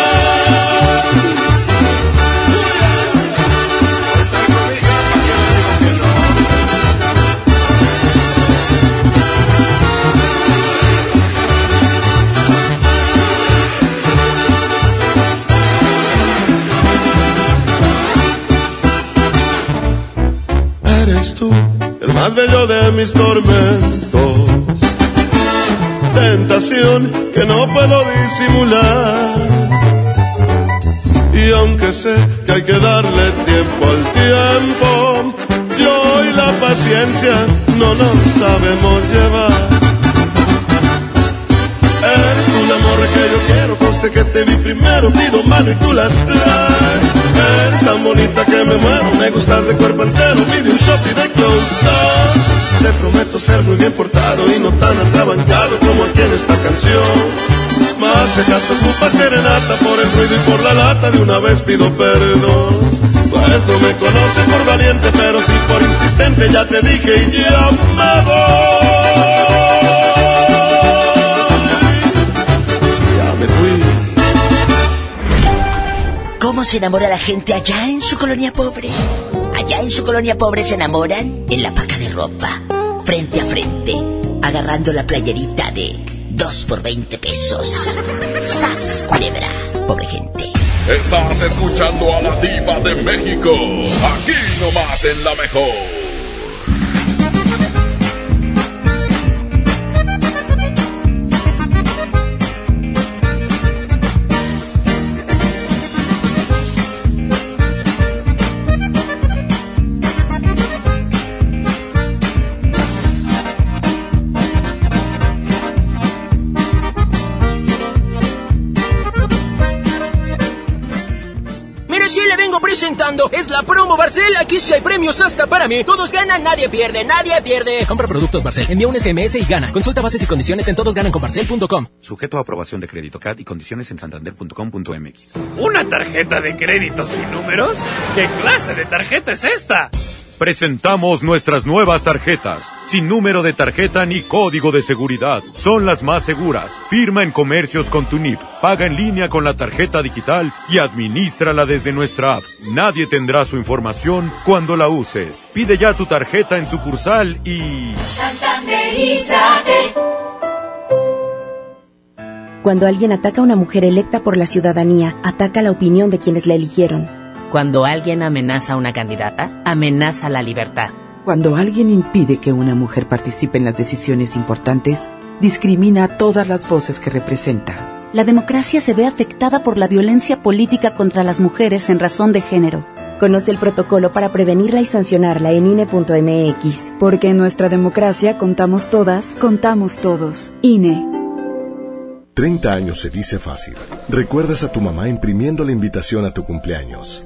Más bello de mis tormentos. Tentación que no puedo disimular. Y aunque sé que hay que darle tiempo al tiempo, yo y la paciencia no nos sabemos llevar. Eres un amor que yo quiero, conste que te vi primero, pido mano y tú las traes. Eres tan bonita que me muero, me gustas de cuerpo entero, pide un shot y de close Te prometo ser muy bien portado y no tan atrabancado como aquí en esta canción. Más si acaso ocupa serenata por el ruido y por la lata, de una vez pido perdón. Pues no me conoce por valiente, pero sí por insistente, ya te dije y ya me voy. Ya me fui. ¿Cómo se enamora la gente allá en su colonia pobre? Allá en su colonia pobre se enamoran en la paca de ropa, frente a frente, agarrando la playerita de 2 por 20 pesos. ¡Sas, culebra! Pobre gente. Estás escuchando a la diva de México. Aquí nomás en la mejor. La promo Barcel. Aquí sí hay premios hasta para mí. Todos ganan, nadie pierde, nadie pierde. Compra productos Barcel, envía un SMS y gana. Consulta bases y condiciones en todosgananconbarcel.com. Sujeto a aprobación de crédito CAT y condiciones en santander.com.mx. ¿Una tarjeta de crédito sin números? ¿Qué clase de tarjeta es esta? Presentamos nuestras nuevas tarjetas, sin número de tarjeta ni código de seguridad. Son las más seguras. Firma en comercios con tu NIP, paga en línea con la tarjeta digital y administrala desde nuestra app. Nadie tendrá su información cuando la uses. Pide ya tu tarjeta en sucursal y... Cuando alguien ataca a una mujer electa por la ciudadanía, ataca la opinión de quienes la eligieron. Cuando alguien amenaza a una candidata, amenaza la libertad. Cuando alguien impide que una mujer participe en las decisiones importantes, discrimina a todas las voces que representa. La democracia se ve afectada por la violencia política contra las mujeres en razón de género. Conoce el protocolo para prevenirla y sancionarla en INE.mx. Porque en nuestra democracia contamos todas, contamos todos. INE. 30 años se dice fácil. Recuerdas a tu mamá imprimiendo la invitación a tu cumpleaños.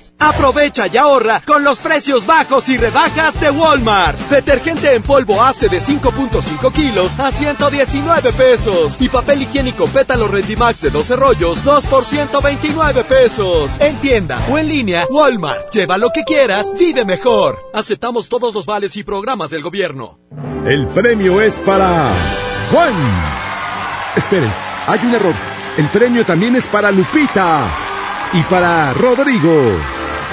Aprovecha y ahorra con los precios bajos y rebajas de Walmart. Detergente en polvo ACE de 5.5 kilos a 119 pesos. Y papel higiénico pétalo Rendimax de 12 rollos, 2 por 129 pesos. En tienda o en línea, Walmart. Lleva lo que quieras, vive mejor. Aceptamos todos los vales y programas del gobierno. El premio es para Juan. Esperen, hay un error. El premio también es para Lupita y para Rodrigo.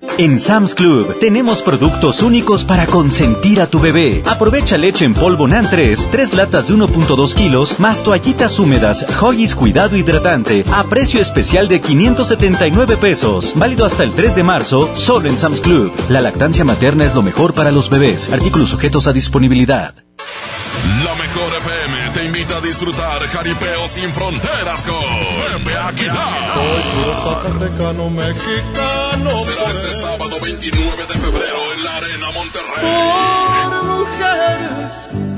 En Sam's Club tenemos productos únicos para consentir a tu bebé. Aprovecha leche en polvo NAN 3, 3 latas de 1.2 kilos, más toallitas húmedas, Hoggies Cuidado Hidratante, a precio especial de 579 pesos. Válido hasta el 3 de marzo, solo en Sam's Club. La lactancia materna es lo mejor para los bebés. Artículos sujetos a disponibilidad. La mejor FM te invita a disfrutar Jaripeo sin fronteras con Pepe Aguilar. Zacatecano mexicano. Será este sábado 29 de febrero en la Arena Monterrey. Por mujeres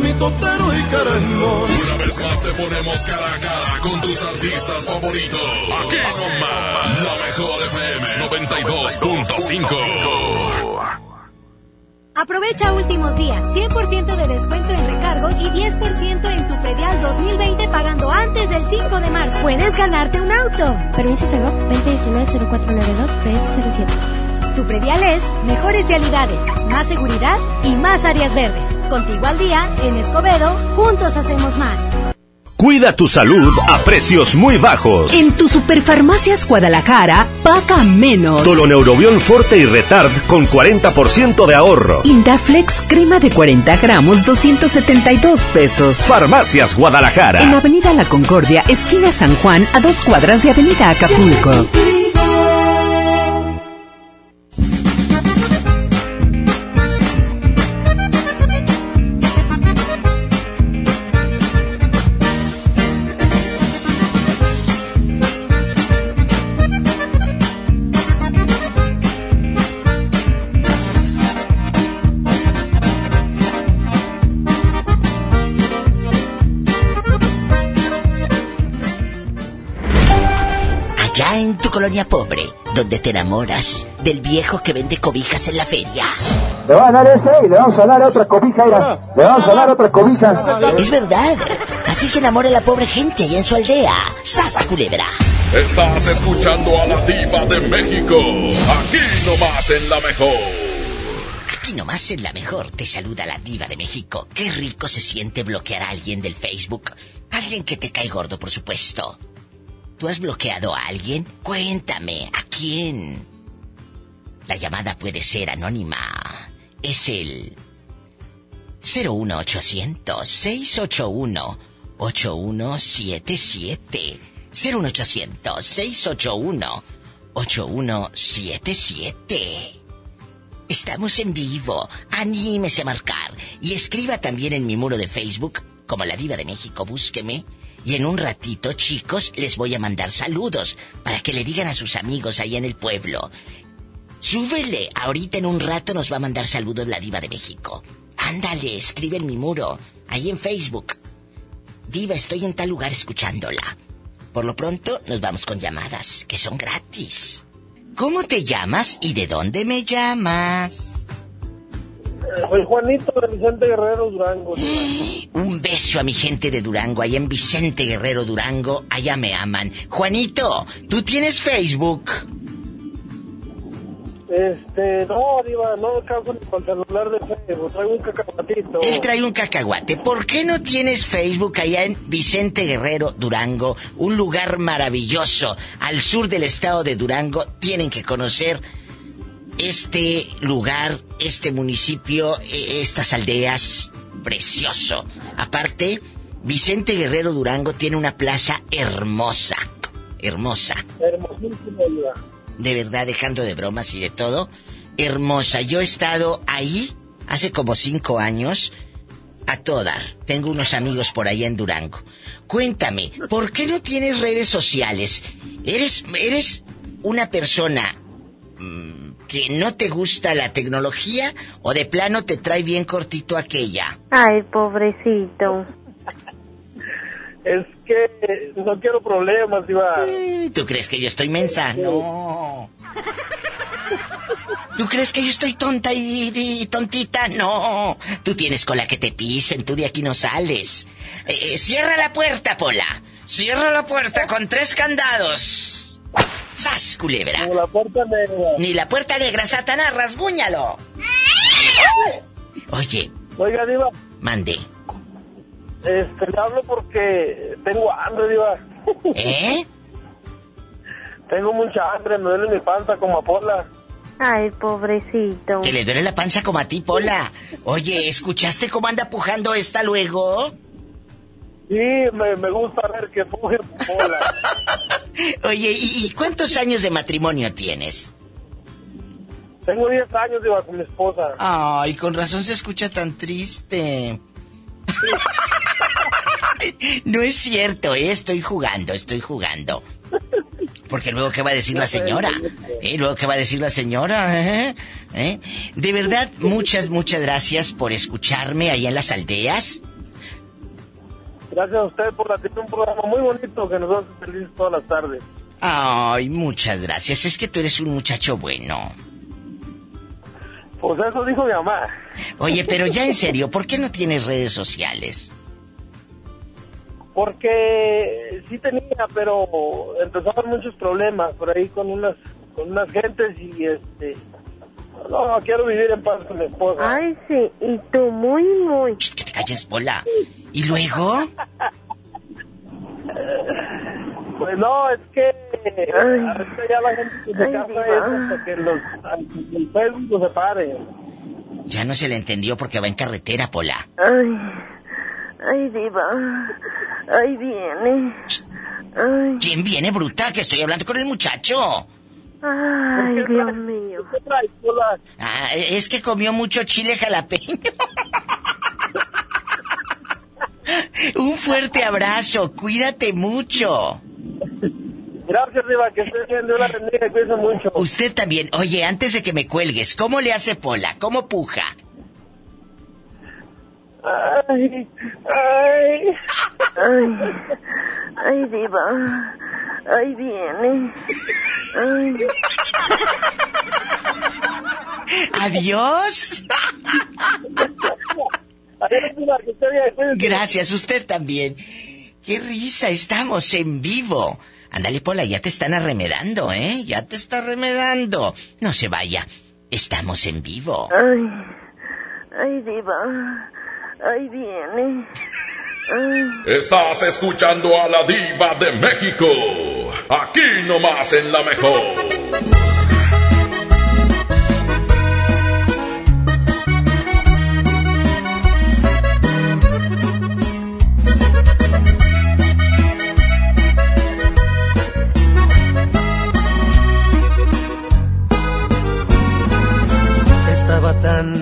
mi totero y querendón. Una vez más te ponemos cara a cara con tus artistas favoritos. Aquí nomás, la mejor FM 92.5. Aprovecha últimos días, 100% de descuento en recargos y 10% en tu predial 2020 pagando antes del 5 de marzo. Puedes ganarte un auto. Permiso Segov 2019-0492 PS07. Tu predial es mejores realidades, más seguridad y más áreas verdes. Contigo al día, en Escobedo, juntos hacemos más. Cuida tu salud a precios muy bajos. En tu Superfarmacias Guadalajara, paga menos. Doloneurobión Forte y Retard con 40% de ahorro. Indaflex crema de 40 gramos, 272 pesos. Farmacias Guadalajara. En Avenida La Concordia, esquina San Juan, a dos cuadras de Avenida Acapulco. Te enamoras del viejo que vende cobijas en la feria. Le van a dar ese y le vamos a dar otra cobija. Le vamos a dar otra cobija. Es verdad. Así se enamora la pobre gente allá en su aldea. ¡Sas, culebra! Estás escuchando a la diva de México. Aquí nomás en la mejor. Aquí nomás en la mejor te saluda la diva de México. Qué rico se siente bloquear a alguien del Facebook. Alguien que te cae gordo, por supuesto. ¿Tú has bloqueado a alguien? Cuéntame, ¿a quién? La llamada puede ser anónima. Es el 01800 681 8177 01800 681 8177 Estamos en vivo. Anímese a marcar. Y escriba también en mi muro de Facebook, como la Diva de México, búsqueme. Y en un ratito, chicos, les voy a mandar saludos para que le digan a sus amigos ahí en el pueblo. Súbele. Ahorita en un rato nos va a mandar saludos la Diva de México. Ándale, escribe en mi muro, ahí en Facebook. Diva, estoy en tal lugar escuchándola. Por lo pronto, nos vamos con llamadas, que son gratis. ¿Cómo te llamas y de dónde me llamas? Soy Juanito de Vicente Guerrero Durango. Un beso a mi gente de Durango, allá en Vicente Guerrero Durango, allá me aman. Juanito, ¿tú tienes Facebook? Este, no, Diva, no caso ni con celular de Facebook, traigo un cacahuatito. Él trae un cacahuate. ¿Por qué no tienes Facebook allá en Vicente Guerrero, Durango? Un lugar maravilloso. Al sur del estado de Durango. Tienen que conocer este lugar, este municipio, e- estas aldeas. Precioso. Aparte, Vicente Guerrero Durango tiene una plaza hermosa. Hermosa. Hermosísimo, Diva. de verdad, dejando de bromas y de todo, hermosa. Yo he estado ahí hace como cinco años a todas. Tengo unos amigos por allá en Durango. Cuéntame, ¿por qué no tienes redes sociales? ¿Eres, eres una persona mm, que no te gusta la tecnología o de plano te trae bien cortito aquella? Ay, pobrecito. Es que no quiero problemas, Diva. ¿Tú crees que yo estoy mensa? No. ¿Tú crees que yo estoy tonta y, y tontita? No. Tú tienes cola que te pisen, tú de aquí no sales. Eh, eh, cierra la puerta, Pola. Cierra la puerta con tres candados. ¡Sas, culebra! Como la puerta negra. Ni la puerta negra, Satanás, rasguñalo. Oye, Oiga, Diva, mande. este, le hablo porque tengo hambre, Diva. ¿Eh? Tengo mucha hambre, me duele mi panza como a Pola. Ay, pobrecito. Que le duele la panza como a ti, Pola. Oye, ¿escuchaste cómo anda pujando esta luego? Sí, me, me gusta ver que puje Pola. Oye, ¿y, y cuántos años de matrimonio tienes? Tengo 10 años, Diva, con mi esposa. Ay, con razón se escucha tan triste. No es cierto, ¿eh? estoy jugando, estoy jugando. Porque luego, ¿qué va a decir la señora? ¿Eh? Luego, ¿qué va a decir la señora? ¿Eh? ¿Eh? De verdad, muchas, muchas gracias por escucharme allá en las aldeas. Gracias a usted por hacer un programa muy bonito que nos hace felices todas las tardes. Ay, muchas gracias. Es que tú eres un muchacho bueno. Pues eso dijo mi mamá. Oye, pero ya en serio, ¿por qué no tienes redes sociales? Porque sí tenía, pero empezaron muchos problemas por ahí con unas con unas gentes y este no quiero vivir en paz con mi esposa. Ay, sí, y tú muy, muy. Que te calles, bola. ¿Y luego? Pues no, es que ahorita ya la gente se Ay, casa diva. es hasta que los el Facebook los separe. Ya no se le entendió porque va en carretera, Pola. Ay, ay, diva. Ay, viene. Ay, ¿Quién viene, bruta? Que estoy hablando con el muchacho. ay, Dios mío. Ah, es que comió mucho chile jalapeño. Un fuerte abrazo, cuídate mucho. Gracias, Diva, que estés bien, Dios la bendiga y cuídense mucho. Usted también. Oye, antes de que me cuelgues, ¿cómo le hace Pola? ¿Cómo puja? Ay, ay. Ay, ay, diva. Ay, viene. Ay. Adiós. Gracias, usted también. Qué risa, estamos en vivo. Ándale, Pola, ya te están arremedando, ¿eh? Ya te está arremedando. No se vaya. Estamos en vivo. Ay, ay, diva. Ay, viene. Ay. Estás escuchando a la diva de México. Aquí nomás en la mejor.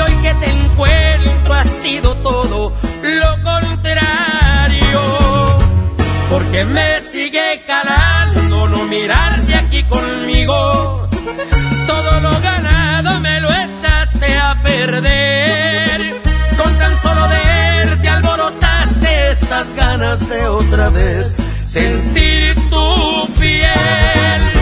Hoy que te encuentro ha sido todo lo contrario. Porque me sigue calando no mirarse aquí conmigo. Todo lo ganado me lo echaste a perder. Con tan solo verte alborotaste estas ganas de otra vez sentir tu piel.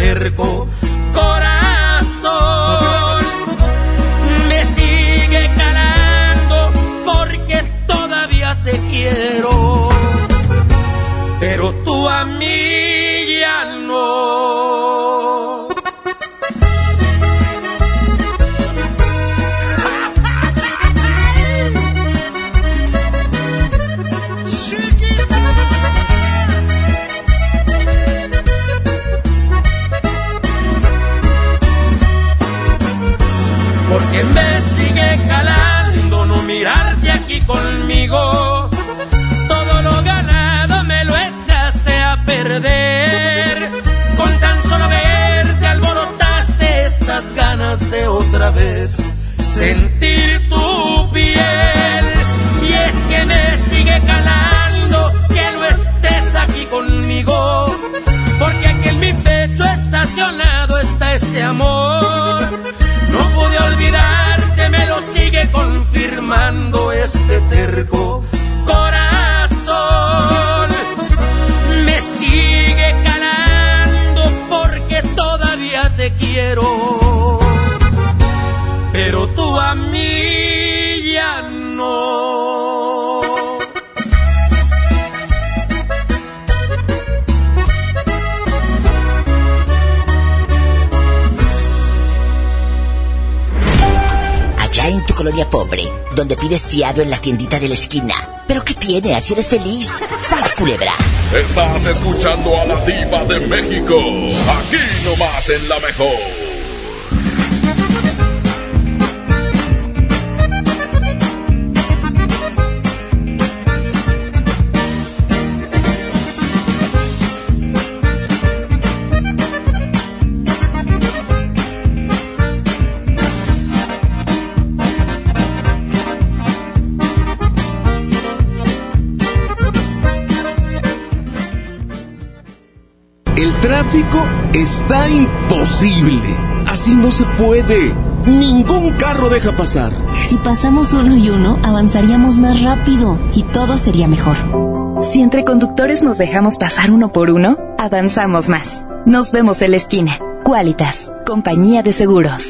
Terco este terco pobre, donde pides fiado en la tiendita de la esquina. ¿Pero qué tiene? ¿Así eres feliz? ¡Sas, culebra! Estás escuchando a la diva de México. Aquí nomás en la mejor. Imposible. Así no se puede. Ningún carro deja pasar. Si pasamos uno y uno, avanzaríamos más rápido y todo sería mejor. Si entre conductores nos dejamos pasar uno por uno, avanzamos más. Nos vemos en la esquina. Qualitas, compañía de seguros.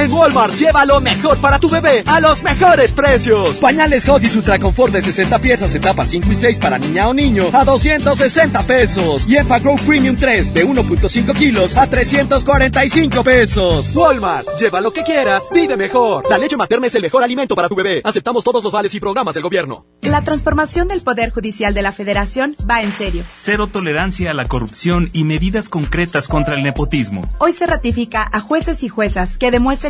En Walmart lleva lo mejor para tu bebé a los mejores precios. Pañales Huggies Ultra Confort de 60 piezas, etapas 5 y 6 para niña o niño a 260 pesos. Y Enfagrow Premium 3 de 1.5 kilos a 345 pesos. Walmart, lleva lo que quieras, vive mejor. La leche materna es el mejor alimento para tu bebé. Aceptamos todos los vales y programas del gobierno. La transformación del Poder Judicial de la Federación va en serio. Cero tolerancia a la corrupción y medidas concretas contra el nepotismo. Hoy se ratifica a jueces y juezas que demuestren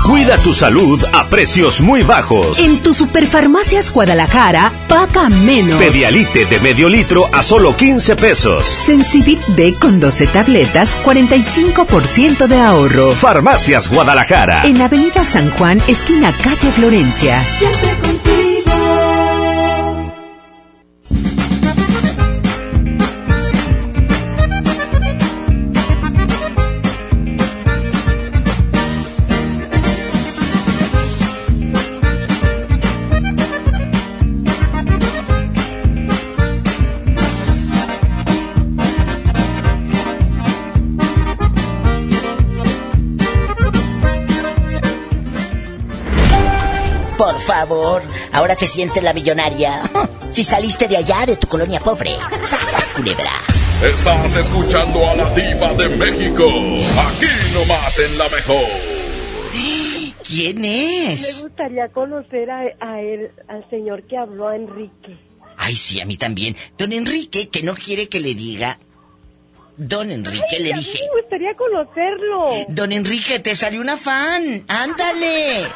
Cuida tu salud a precios muy bajos. En tu Superfarmacias Guadalajara, paga menos. Pedialite de medio litro a solo 15 pesos. Sensibit D con 12 tabletas, 45% de ahorro. Farmacias Guadalajara. En Avenida San Juan, esquina calle Florencia. Siempre. Favor, ahora te sientes la millonaria. Si saliste de allá, de tu colonia pobre. ¡Sas, culebra! Estás escuchando a la diva de México. Aquí nomás en la mejor. ¿Quién Me es? gustaría conocer a, a él, al señor que habló a Enrique. Ay, sí, a mí también. Don Enrique, que no quiere que le diga. Don Enrique, Ay, le a mí dije. Me gustaría conocerlo. Don Enrique, te salió una fan. Ándale.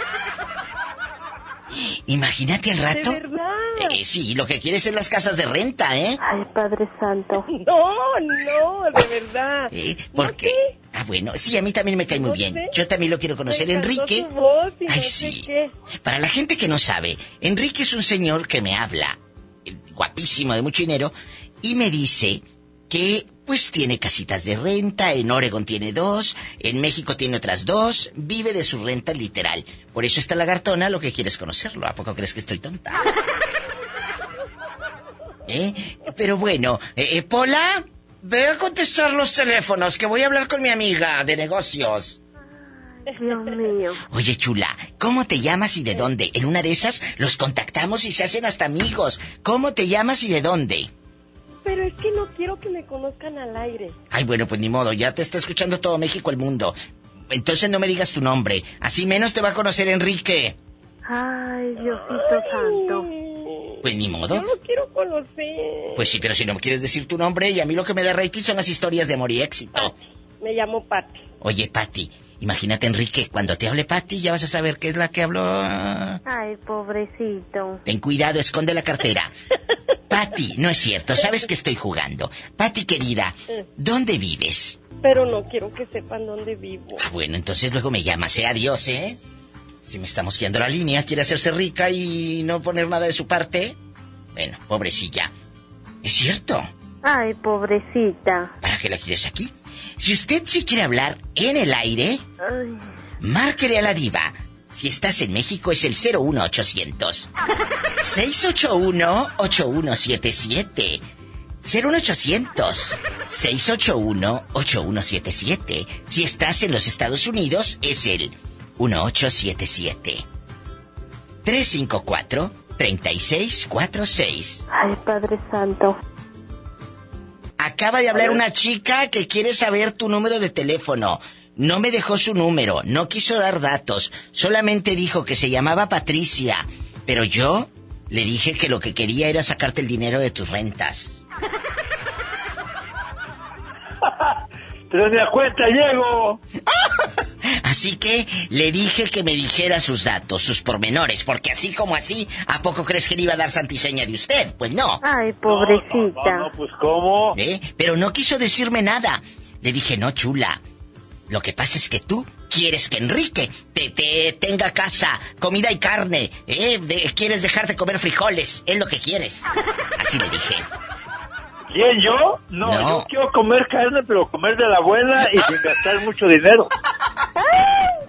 Imagínate al rato. ¿De verdad? Eh, sí, lo que quieres es las casas de renta, ¿eh? Ay, Padre Santo. No, no, de verdad. ¿Eh? ¿Por qué? Ah, bueno, sí, a mí también me cae muy bien. Yo también lo quiero conocer. Enrique. su voz y Ay, no sé sí. qué. Para la gente que no sabe, Enrique es un señor que me habla, guapísimo, de mucho dinero, y me dice que pues tiene casitas de renta, en Oregon tiene dos, en México tiene otras dos, vive de su renta literal. Por eso está lagartona, lo que quieres conocerlo. ¿A poco crees que estoy tonta? ¿Eh? Pero bueno, eh, eh, Pola, ve a contestar los teléfonos, que voy a hablar con mi amiga de negocios. Dios mío. Oye, chula, ¿cómo te llamas y de dónde? En una de esas los contactamos y se hacen hasta amigos. ¿Cómo te llamas y de dónde? Pero es que no quiero que me conozcan al aire. Ay, bueno, pues ni modo, ya te está escuchando todo México, el mundo. Entonces no me digas tu nombre, así menos te va a conocer Enrique. Ay, Diosito Santo. Pues ni modo. Yo lo quiero conocer. Pues sí, pero si no me quieres decir tu nombre, y a mí lo que me da rating son las historias de amor y éxito. Me llamo Pati. Oye, Patti, imagínate, Enrique, cuando te hable Patti, ya vas a saber qué es la que habló. Ay, pobrecito. Ten cuidado, esconde la cartera. Patti, no es cierto, sabes que estoy jugando. Patti, querida, ¿dónde vives? Pero no quiero que sepan dónde vivo. Ah, bueno, entonces luego me llamas, ¿eh? Adiós, ¿eh? Si me estamos quedando la línea, quiere hacerse rica y no poner nada de su parte. Bueno, pobrecilla. Es cierto. Ay, pobrecita. ¿Para qué la quieres aquí? Si usted sí quiere hablar en el aire, Ay. márquele a la diva. Si estás en México es el 01800 681 8177. 01800 681 8177. Si estás en los Estados Unidos es el 1877 354 3646. Ay, Padre Santo. Acaba de hablar una chica que quiere saber tu número de teléfono. No me dejó su número, no quiso dar datos, solamente dijo que se llamaba Patricia. Pero yo le dije que lo que quería era sacarte el dinero de tus rentas. Pero ni a cuenta llego. Así que le dije que me dijera sus datos, sus pormenores, porque así como así, ¿a poco crees que le iba a dar santo y seña de usted? Pues no. Ay, pobrecita. No, pues ¿cómo? ¿Eh? Pero no quiso decirme nada. Le dije, no, chula. Lo que pasa es que tú quieres que Enrique te, te tenga casa, comida y carne. ¿eh? De- quieres dejar de comer frijoles. Es lo que quieres. Así le dije. ¿Quién, yo? No, No. yo quiero comer carne, pero comer de la buena y sin gastar mucho dinero.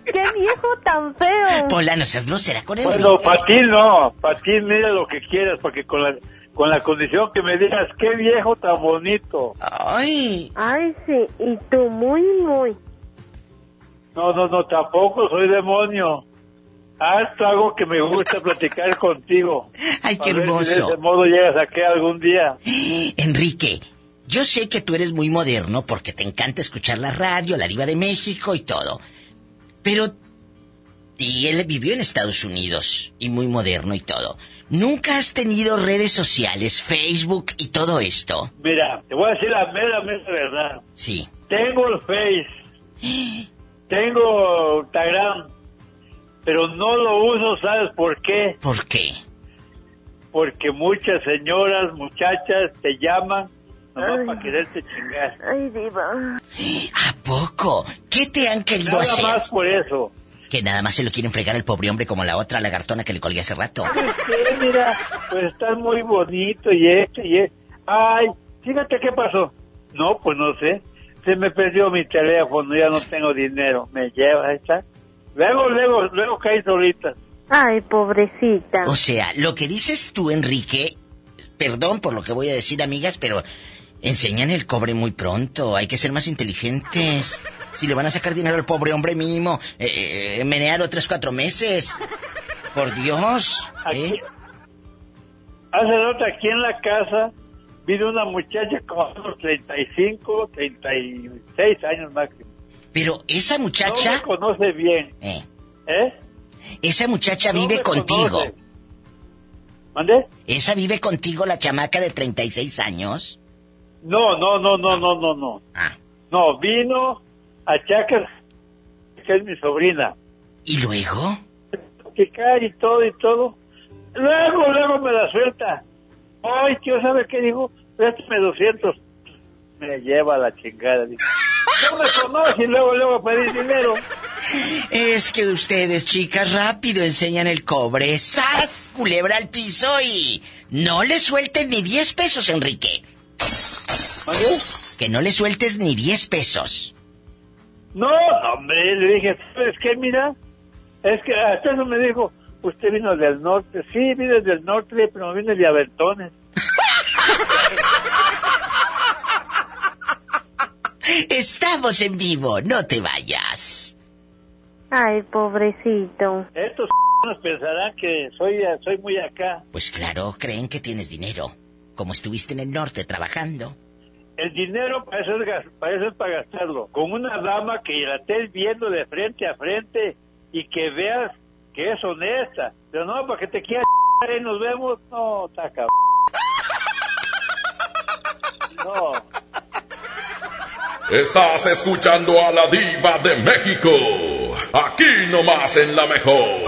¡Qué viejo tan feo! Pola, no seas grosera con Enrique. Bueno, para ti no, para ti mira lo que quieras, porque con la, con la condición que me digas, qué viejo tan bonito. Ay. Ay, sí. Y tú, muy, muy. No, no, no, tampoco soy demonio. Haz algo que me gusta platicar contigo. Ay, qué si hermoso. de ese modo llegas aquí algún día. Enrique, yo sé que tú eres muy moderno porque te encanta escuchar la radio, la diva de México y todo. Pero... Y él vivió en Estados Unidos y muy moderno y todo. ¿Nunca has tenido redes sociales, Facebook y todo esto? Mira, te voy a decir la mera, mera verdad. Sí. Tengo el Face. Tengo Instagram. Pero no lo uso, ¿sabes por qué? ¿Por qué? Porque muchas señoras, muchachas te llaman nomás para quererte chingar. Ay, diva. ¿A poco? ¿Qué te han querido Nada hacer? más por eso. Que nada más se lo quieren fregar el pobre hombre como la otra lagartona que le colgué hace rato. ¿Sabes qué? Mira, pues estás muy bonito y esto y esto. Ay, fíjate qué pasó. No, pues no sé. Se me perdió mi teléfono, ya no tengo dinero. Me lleva, ahí está. Luego, luego, luego caí solita. Ay, pobrecita. O sea, lo que dices tú, Enrique, perdón por lo que voy a decir, amigas, pero enseñan el cobre muy pronto. Hay que ser más inteligentes. Si le van a sacar dinero al pobre hombre mínimo, eh, eh, menear otros cuatro meses. Por Dios. ¿eh? Hace rato aquí en la casa vino una muchacha como unos 35, 36 años máximo. Pero esa No muchacha, me conoce bien. Eh. ¿Eh? esa muchacha No vive contigo. conoce. ¿Mande? ¿Esa vive contigo, la chamaca de 36 años? No, no, no, no, no, no, no. Ah. No, vino a Chacas, que es mi sobrina. ¿Y luego? Que cae y todo y todo. Luego, luego me la suelta. Ay, tío, ¿sabe qué dijo? Préstame 200. Me lleva la chingada. dice. No me conoce y luego, luego pedí dinero. Es que ustedes, chicas, rápido enseñan el cobre. ¡Sas! Culebra al piso y... No le suelten ni 10 pesos, Enrique. Que no le sueltes ni 10 pesos. No, hombre, le dije, ¿sabes qué? Mira, es que hasta eso me dijo, usted vino del norte. Sí, vine del norte, pero vine de Abertones. Estamos en vivo, no te vayas. Ay, pobrecito. Estos nos pensarán que soy, soy muy acá. Pues claro, creen que tienes dinero. Como estuviste en el norte trabajando. El dinero para eso, es, gas- para eso es para gastarlo. Con una dama que la estés viendo de frente a frente y que veas que es honesta. Pero no, para que te quieras y nos vemos, no, está cabrón. No. Estás escuchando a la diva de México. Aquí nomás en la mejor.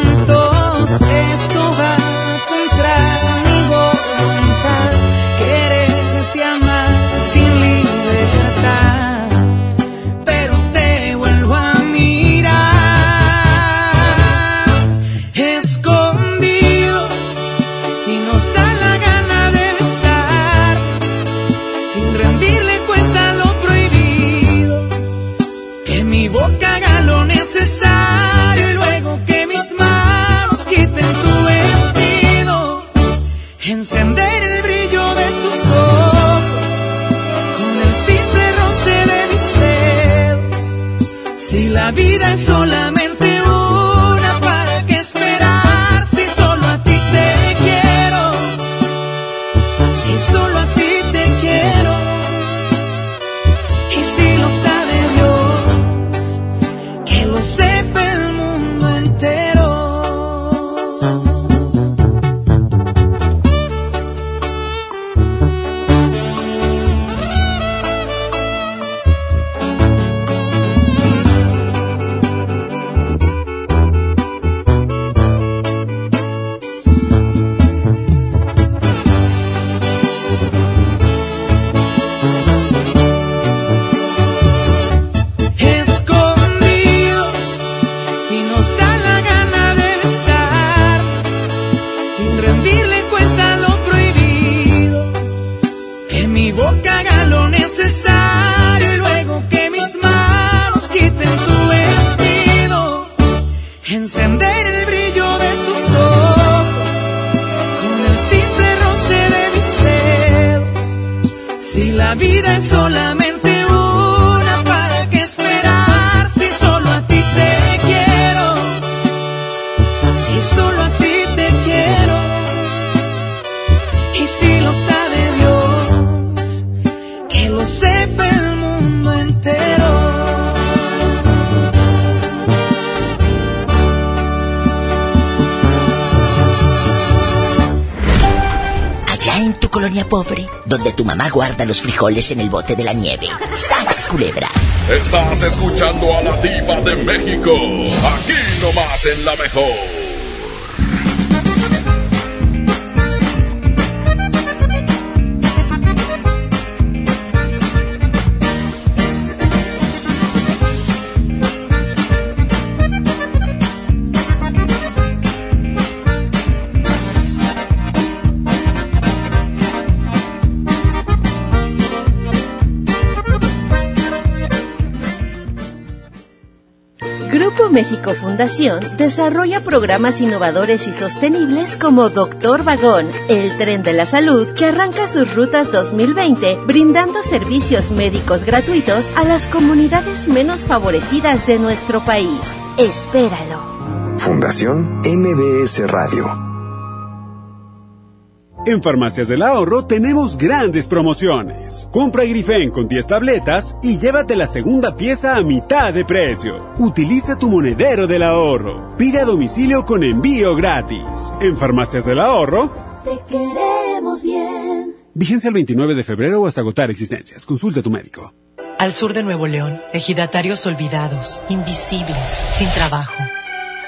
Esto la guarda los frijoles en el bote de la nieve. ¡Sas, culebra! Estás escuchando a la diva de México. Aquí nomás en la mejor. México Fundación desarrolla programas innovadores y sostenibles como Doctor Vagón, el tren de la salud que arranca sus rutas 2020 brindando servicios médicos gratuitos a las comunidades menos favorecidas de nuestro país. Espéralo. Fundación MBS Radio. En Farmacias del Ahorro tenemos grandes promociones. Compra Grifen con 10 tabletas y llévate la segunda pieza a mitad de precio. Utiliza tu monedero del ahorro. Pide a domicilio con envío gratis. En Farmacias del Ahorro, Te queremos bien. vigencia el 29 de febrero o hasta agotar existencias. Consulta a tu médico. Al sur de Nuevo León, ejidatarios olvidados, invisibles, sin trabajo.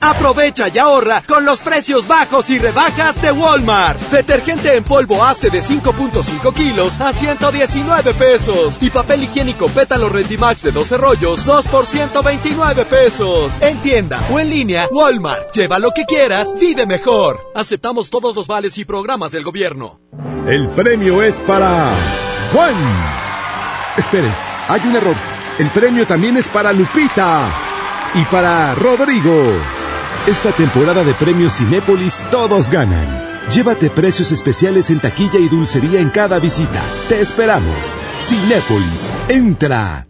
Aprovecha y ahorra con los precios bajos y rebajas de Walmart. Detergente en polvo hace de 5.5 kilos a 119 pesos. Y papel higiénico pétalo Rendimax de 12 rollos, 2 por 129 pesos. En tienda o en línea, Walmart. Lleva lo que quieras, vive mejor. Aceptamos todos los vales y programas del gobierno. El premio es para Juan. Espere, hay un error. El premio también es para Lupita y para Rodrigo. Esta temporada de premios Cinépolis todos ganan. Llévate precios especiales en taquilla y dulcería en cada visita. Te esperamos. Cinépolis, entra.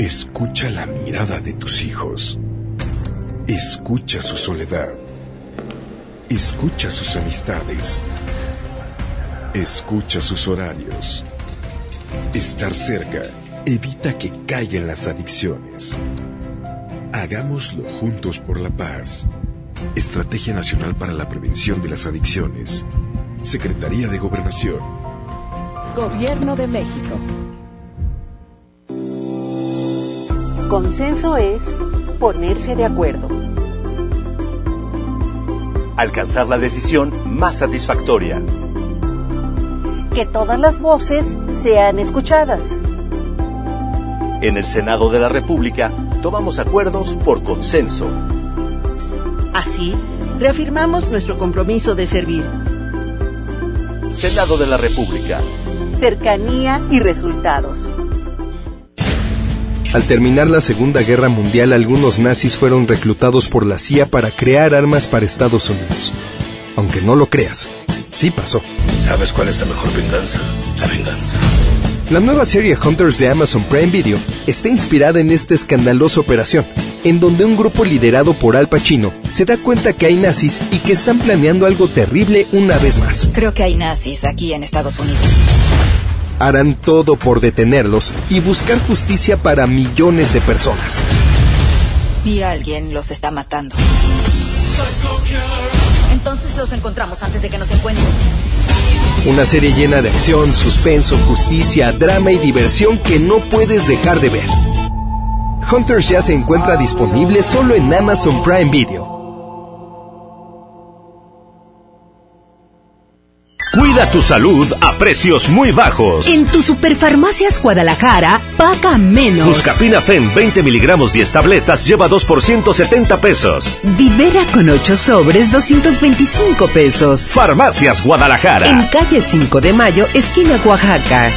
Escucha la mirada de tus hijos. Escucha su soledad. Escucha sus amistades. Escucha sus horarios. Estar cerca evita que caigan las adicciones. Hagámoslo juntos por la paz. Estrategia Nacional para la Prevención de las Adicciones. Secretaría de Gobernación. Gobierno de México. Consenso es ponerse de acuerdo. Alcanzar la decisión más satisfactoria. Que todas las voces sean escuchadas. En el Senado de la República tomamos acuerdos por consenso. Así, reafirmamos nuestro compromiso de servir. Senado de la República. Cercanía y resultados. Al terminar la Segunda Guerra Mundial, algunos nazis fueron reclutados por la CIA para crear armas para Estados Unidos. Aunque no lo creas, sí pasó. ¿Sabes cuál es la mejor venganza? La venganza. La nueva serie Hunters de Amazon Prime Video está inspirada en esta escandalosa operación, en donde un grupo liderado por Al Pacino se da cuenta que hay nazis y que están planeando algo terrible una vez más. Creo que hay nazis aquí en Estados Unidos. Harán todo por detenerlos y buscar justicia para millones de personas. Y alguien los está matando. Entonces los encontramos antes de que nos encuentren. Una serie llena de acción, suspenso, justicia, drama y diversión que no puedes dejar de ver. Hunters ya se encuentra disponible solo en Amazon Prime Video. Cuida tu salud a precios muy bajos. En tu Superfarmacias Guadalajara, paga menos. Buscapina Fen 20 miligramos 10 tabletas lleva 2 por 170 pesos. Vivera con 8 sobres 225 pesos. Farmacias Guadalajara. En calle 5 de Mayo, esquina Oaxaca.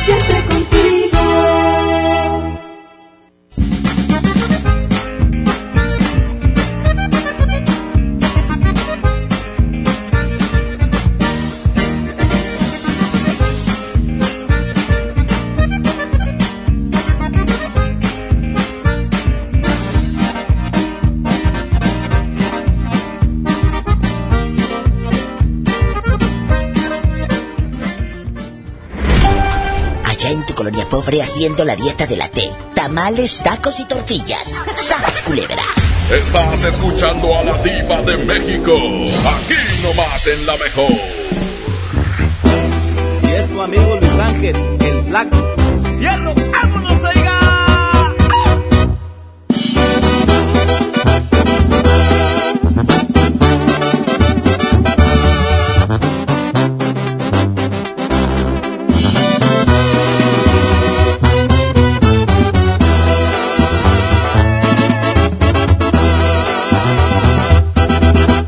Pobre haciendo la dieta de la T. Tamales, tacos y tortillas. ¡Sas, culebra! Estás escuchando a la diva de México. Aquí nomás en la mejor. Y es tu amigo Luis Ángel, el flaco. ¡Hierro! ¡Vámonos,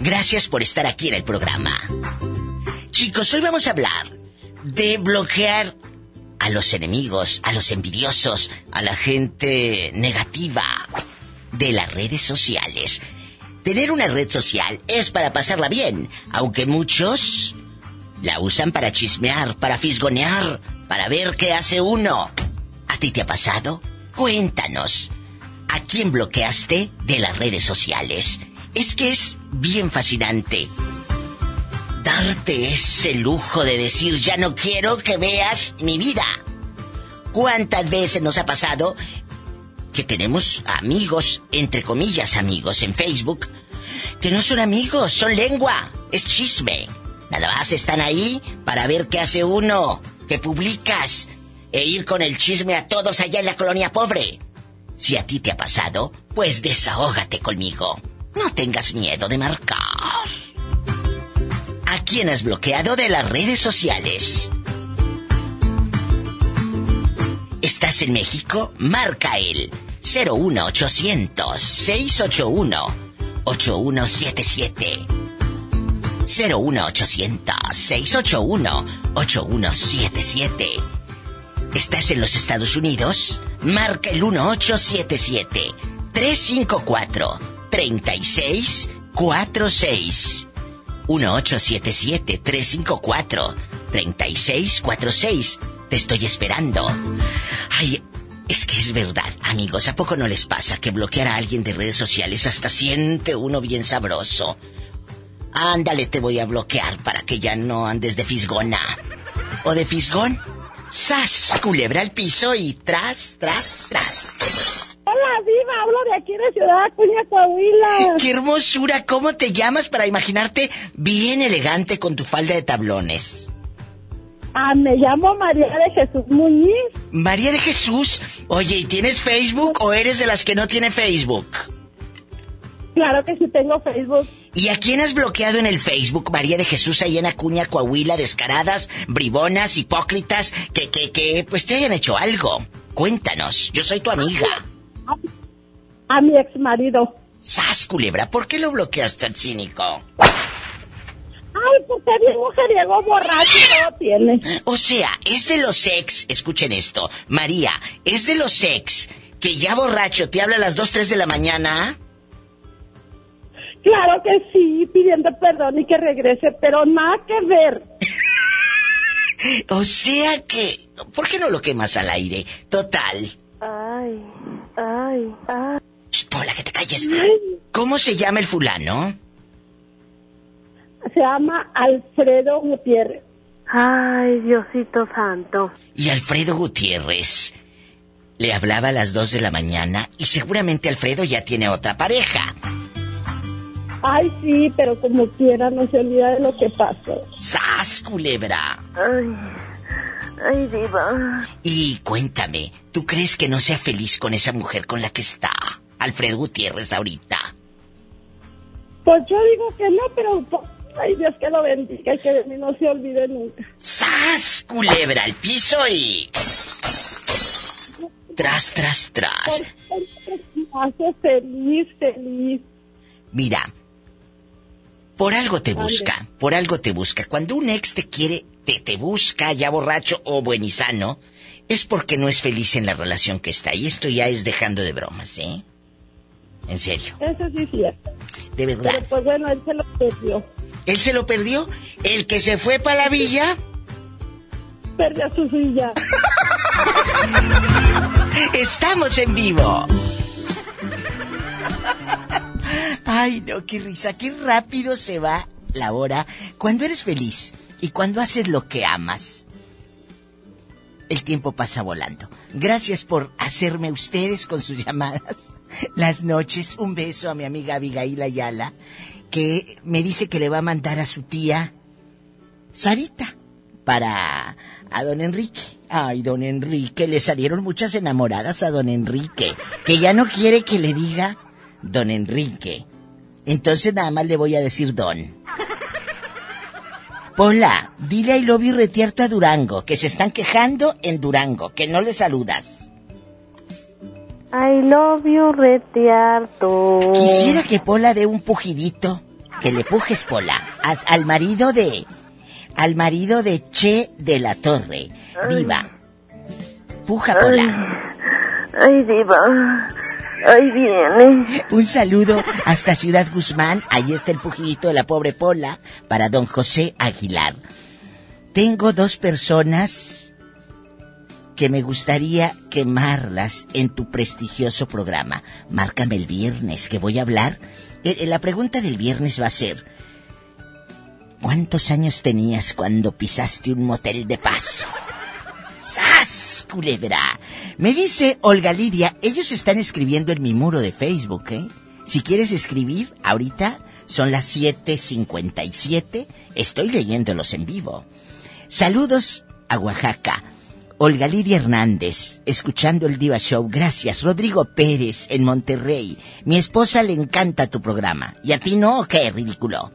Gracias por estar aquí en el programa. Chicos, hoy vamos a hablar de bloquear a los enemigos, a los envidiosos, a la gente negativa de las redes sociales. Tener una red social es para pasarla bien, aunque muchos la usan para chismear, para fisgonear, para ver qué hace uno. ¿A ti te ha pasado? Cuéntanos. ¿A quién bloqueaste de las redes sociales? Es que es bien fascinante. Darte ese lujo de decir ya no quiero que veas mi vida. ¿Cuántas veces nos ha pasado que tenemos amigos, entre comillas amigos, en Facebook, que no son amigos, son lengua, es chisme. Nada más están ahí para ver qué hace uno, qué publicas, e ir con el chisme a todos allá en la colonia pobre. Si a ti te ha pasado, pues desahógate conmigo. No tengas miedo de marcar. ¿A quién has bloqueado de las redes sociales? ¿Estás en México? Marca el 01800 681 8177. 01800 681 8177. ¿Estás en los Estados Unidos? Marca el 1877 354 3646. 1877 354 3646. Te estoy esperando. Ay, es que es verdad, amigos, ¿a poco no les pasa que bloquear a alguien de redes sociales hasta siente uno bien sabroso? Ándale, te voy a bloquear para que ya no andes de fisgona. ¿O de fisgón? ¡Sas! Culebra al piso y tras, tras, tras. Hablo de aquí de Ciudad Acuña, Coahuila. ¡Qué hermosura! ¿Cómo te llamas para imaginarte bien elegante con tu falda de tablones? Ah, me llamo María de Jesús Muñiz. María de Jesús. Oye, ¿y tienes Facebook o eres de las que no tiene Facebook? Claro que sí tengo Facebook. ¿Y a quién has bloqueado en el Facebook, María de Jesús, ahí en Acuña, Coahuila, descaradas, bribonas, hipócritas, que, que, que, pues te hayan hecho algo? Cuéntanos, yo soy tu amiga. A mi ex marido. ¡Sas, culebra! ¿Por qué lo bloqueaste al cínico? Ay, porque bien mujeriego borracho y todo tiene. O sea, es de los ex, escuchen esto, María, es de los ex que ya borracho te habla a las 2, 3 de la mañana. Claro que sí, pidiendo perdón y que regrese, pero nada que ver. O sea que, ¿por qué no lo quemas al aire? Total. Ay, ay, ay. Pola, que te calles. ¿Cómo se llama el fulano? Se llama Alfredo Gutiérrez. Ay, Diosito santo. Y Alfredo Gutiérrez le hablaba a las 2 de la mañana y seguramente Alfredo ya tiene otra pareja. Ay, sí, pero como quiera no se olvida de lo que pasó. ¡Sas, culebra! Ay, ay, diva. Y cuéntame, ¿tú crees que no sea feliz con esa mujer con la que está? Alfredo Gutiérrez ahorita. Pues yo digo que no, pero pues, ay Dios que lo bendiga y que de mí no se olvide nunca. ¡Sas, culebra al piso y... Tras, tras, tras. Me hace feliz, feliz. Mira, por algo te busca, por algo te busca. Cuando un ex te quiere, te, te busca ya borracho o buenizano, es porque no es feliz en la relación que está. Y esto ya es dejando de bromas, ¿eh? En serio, Eso sí es cierto. de verdad. Pero pues bueno, él se lo perdió. ¿Él se lo perdió? ¿El que se fue para la villa? Perdió su silla. Estamos en vivo. Ay, no, qué risa, qué rápido se va la hora cuando eres feliz y cuando haces lo que amas. El tiempo pasa volando. Gracias por hacerme ustedes con sus llamadas. Las noches, un beso a mi amiga Abigail Ayala, que me dice que le va a mandar a su tía Sarita para a don Enrique. Ay, don Enrique, le salieron muchas enamoradas a don Enrique, que ya no quiere que le diga don Enrique. Entonces nada más le voy a decir don. Pola, dile a Ilobi retierto a Durango, que se están quejando en Durango, que no le saludas. I love you, retiarto. Quisiera que Pola dé un pujidito, que le pujes Pola, a- al marido de... Al marido de Che de la Torre. Viva. Puja Pola. Ay, diva. Un saludo hasta Ciudad Guzmán. Ahí está el pujidito de la pobre Pola para don José Aguilar. Tengo dos personas que me gustaría quemarlas en tu prestigioso programa. Márcame el viernes que voy a hablar. Eh, eh, La pregunta del viernes va a ser, ¿cuántos años tenías cuando pisaste un motel de paso? ¡Sas, culebra! Me dice Olga Lidia, ellos están escribiendo en mi muro de Facebook, ¿eh? Si quieres escribir, ahorita son las 7.57, estoy leyéndolos en vivo. Saludos a Oaxaca. Olga Lidia Hernández, escuchando el Diva Show. Gracias. Rodrigo Pérez, en Monterrey. Mi esposa le encanta tu programa. ¿Y a ti no? ¿Qué ridículo?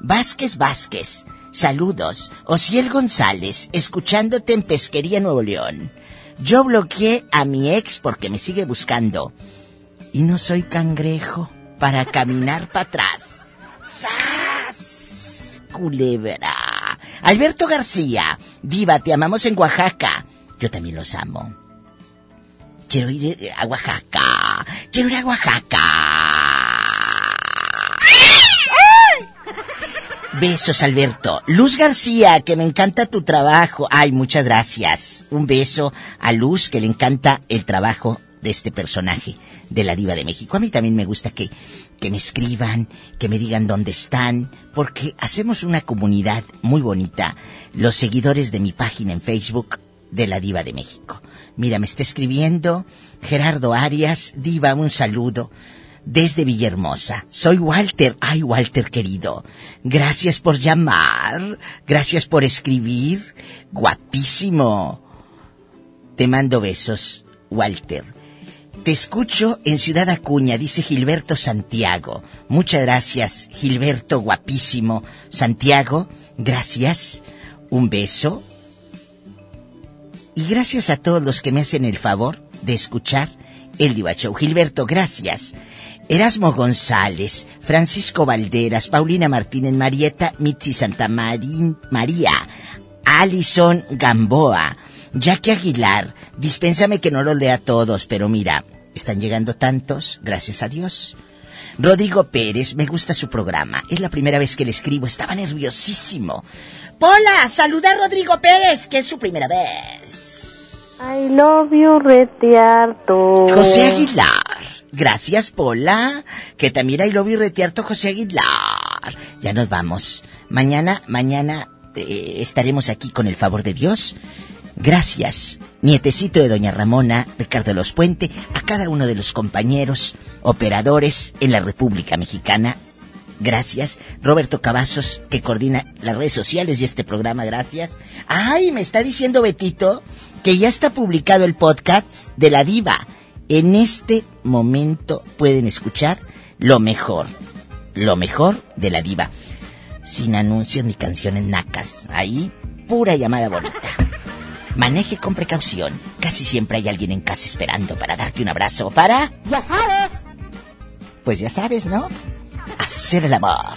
Vázquez Vázquez, saludos. Ociel González, escuchándote en Pesquería Nuevo León. Yo bloqueé a mi ex porque me sigue buscando. Y no soy cangrejo para caminar para atrás. ¡Sas! Culebra. Alberto García, Diva, te amamos en Oaxaca. Yo también los amo. Quiero ir a Oaxaca. Quiero ir a Oaxaca. Besos, Alberto. Luz García, que me encanta tu trabajo. Ay, muchas gracias. Un beso a Luz, que le encanta el trabajo de este personaje de la diva de México. A mí también me gusta que, que me escriban, que me digan dónde están, porque hacemos una comunidad muy bonita. Los seguidores de mi página en Facebook de la diva de México. Mira, me está escribiendo Gerardo Arias, diva, un saludo desde Villahermosa. Soy Walter. Ay, Walter querido. Gracias por llamar. Gracias por escribir. Guapísimo. Te mando besos, Walter. Te escucho en Ciudad Acuña, dice Gilberto Santiago. Muchas gracias, Gilberto, guapísimo. Santiago, gracias. Un beso. Y gracias a todos los que me hacen el favor de escuchar el Diva. Gilberto, gracias. Erasmo González, Francisco Valderas, Paulina Martínez, Marieta Mitzi Santa Marín, María, Alison Gamboa, Jackie Aguilar. Dispénsame que no los lea todos, pero mira, están llegando tantos, gracias a Dios. Rodrigo Pérez, me gusta su programa. Es la primera vez que le escribo, estaba nerviosísimo. Pola, saluda a Rodrigo Pérez, que es su primera vez. I love you, retiarto. José Aguilar. Gracias, Pola. Que también hay lobby retiarto José Aguilar. Ya nos vamos. Mañana, mañana eh, estaremos aquí con el favor de Dios. Gracias, nietecito de Doña Ramona, Ricardo Los Puente, a cada uno de los compañeros, operadores en la República Mexicana. Gracias. Roberto Cavazos, que coordina las redes sociales y este programa, gracias. Ay, me está diciendo Betito que ya está publicado el podcast de la diva. En este momento pueden escuchar lo mejor, lo mejor de la diva. Sin anuncios ni canciones nacas. Ahí, pura llamada bonita. Maneje con precaución. Casi siempre hay alguien en casa esperando para darte un abrazo. ¿Para? Ya sabes. Pues ya sabes, ¿no? Hacer el amor.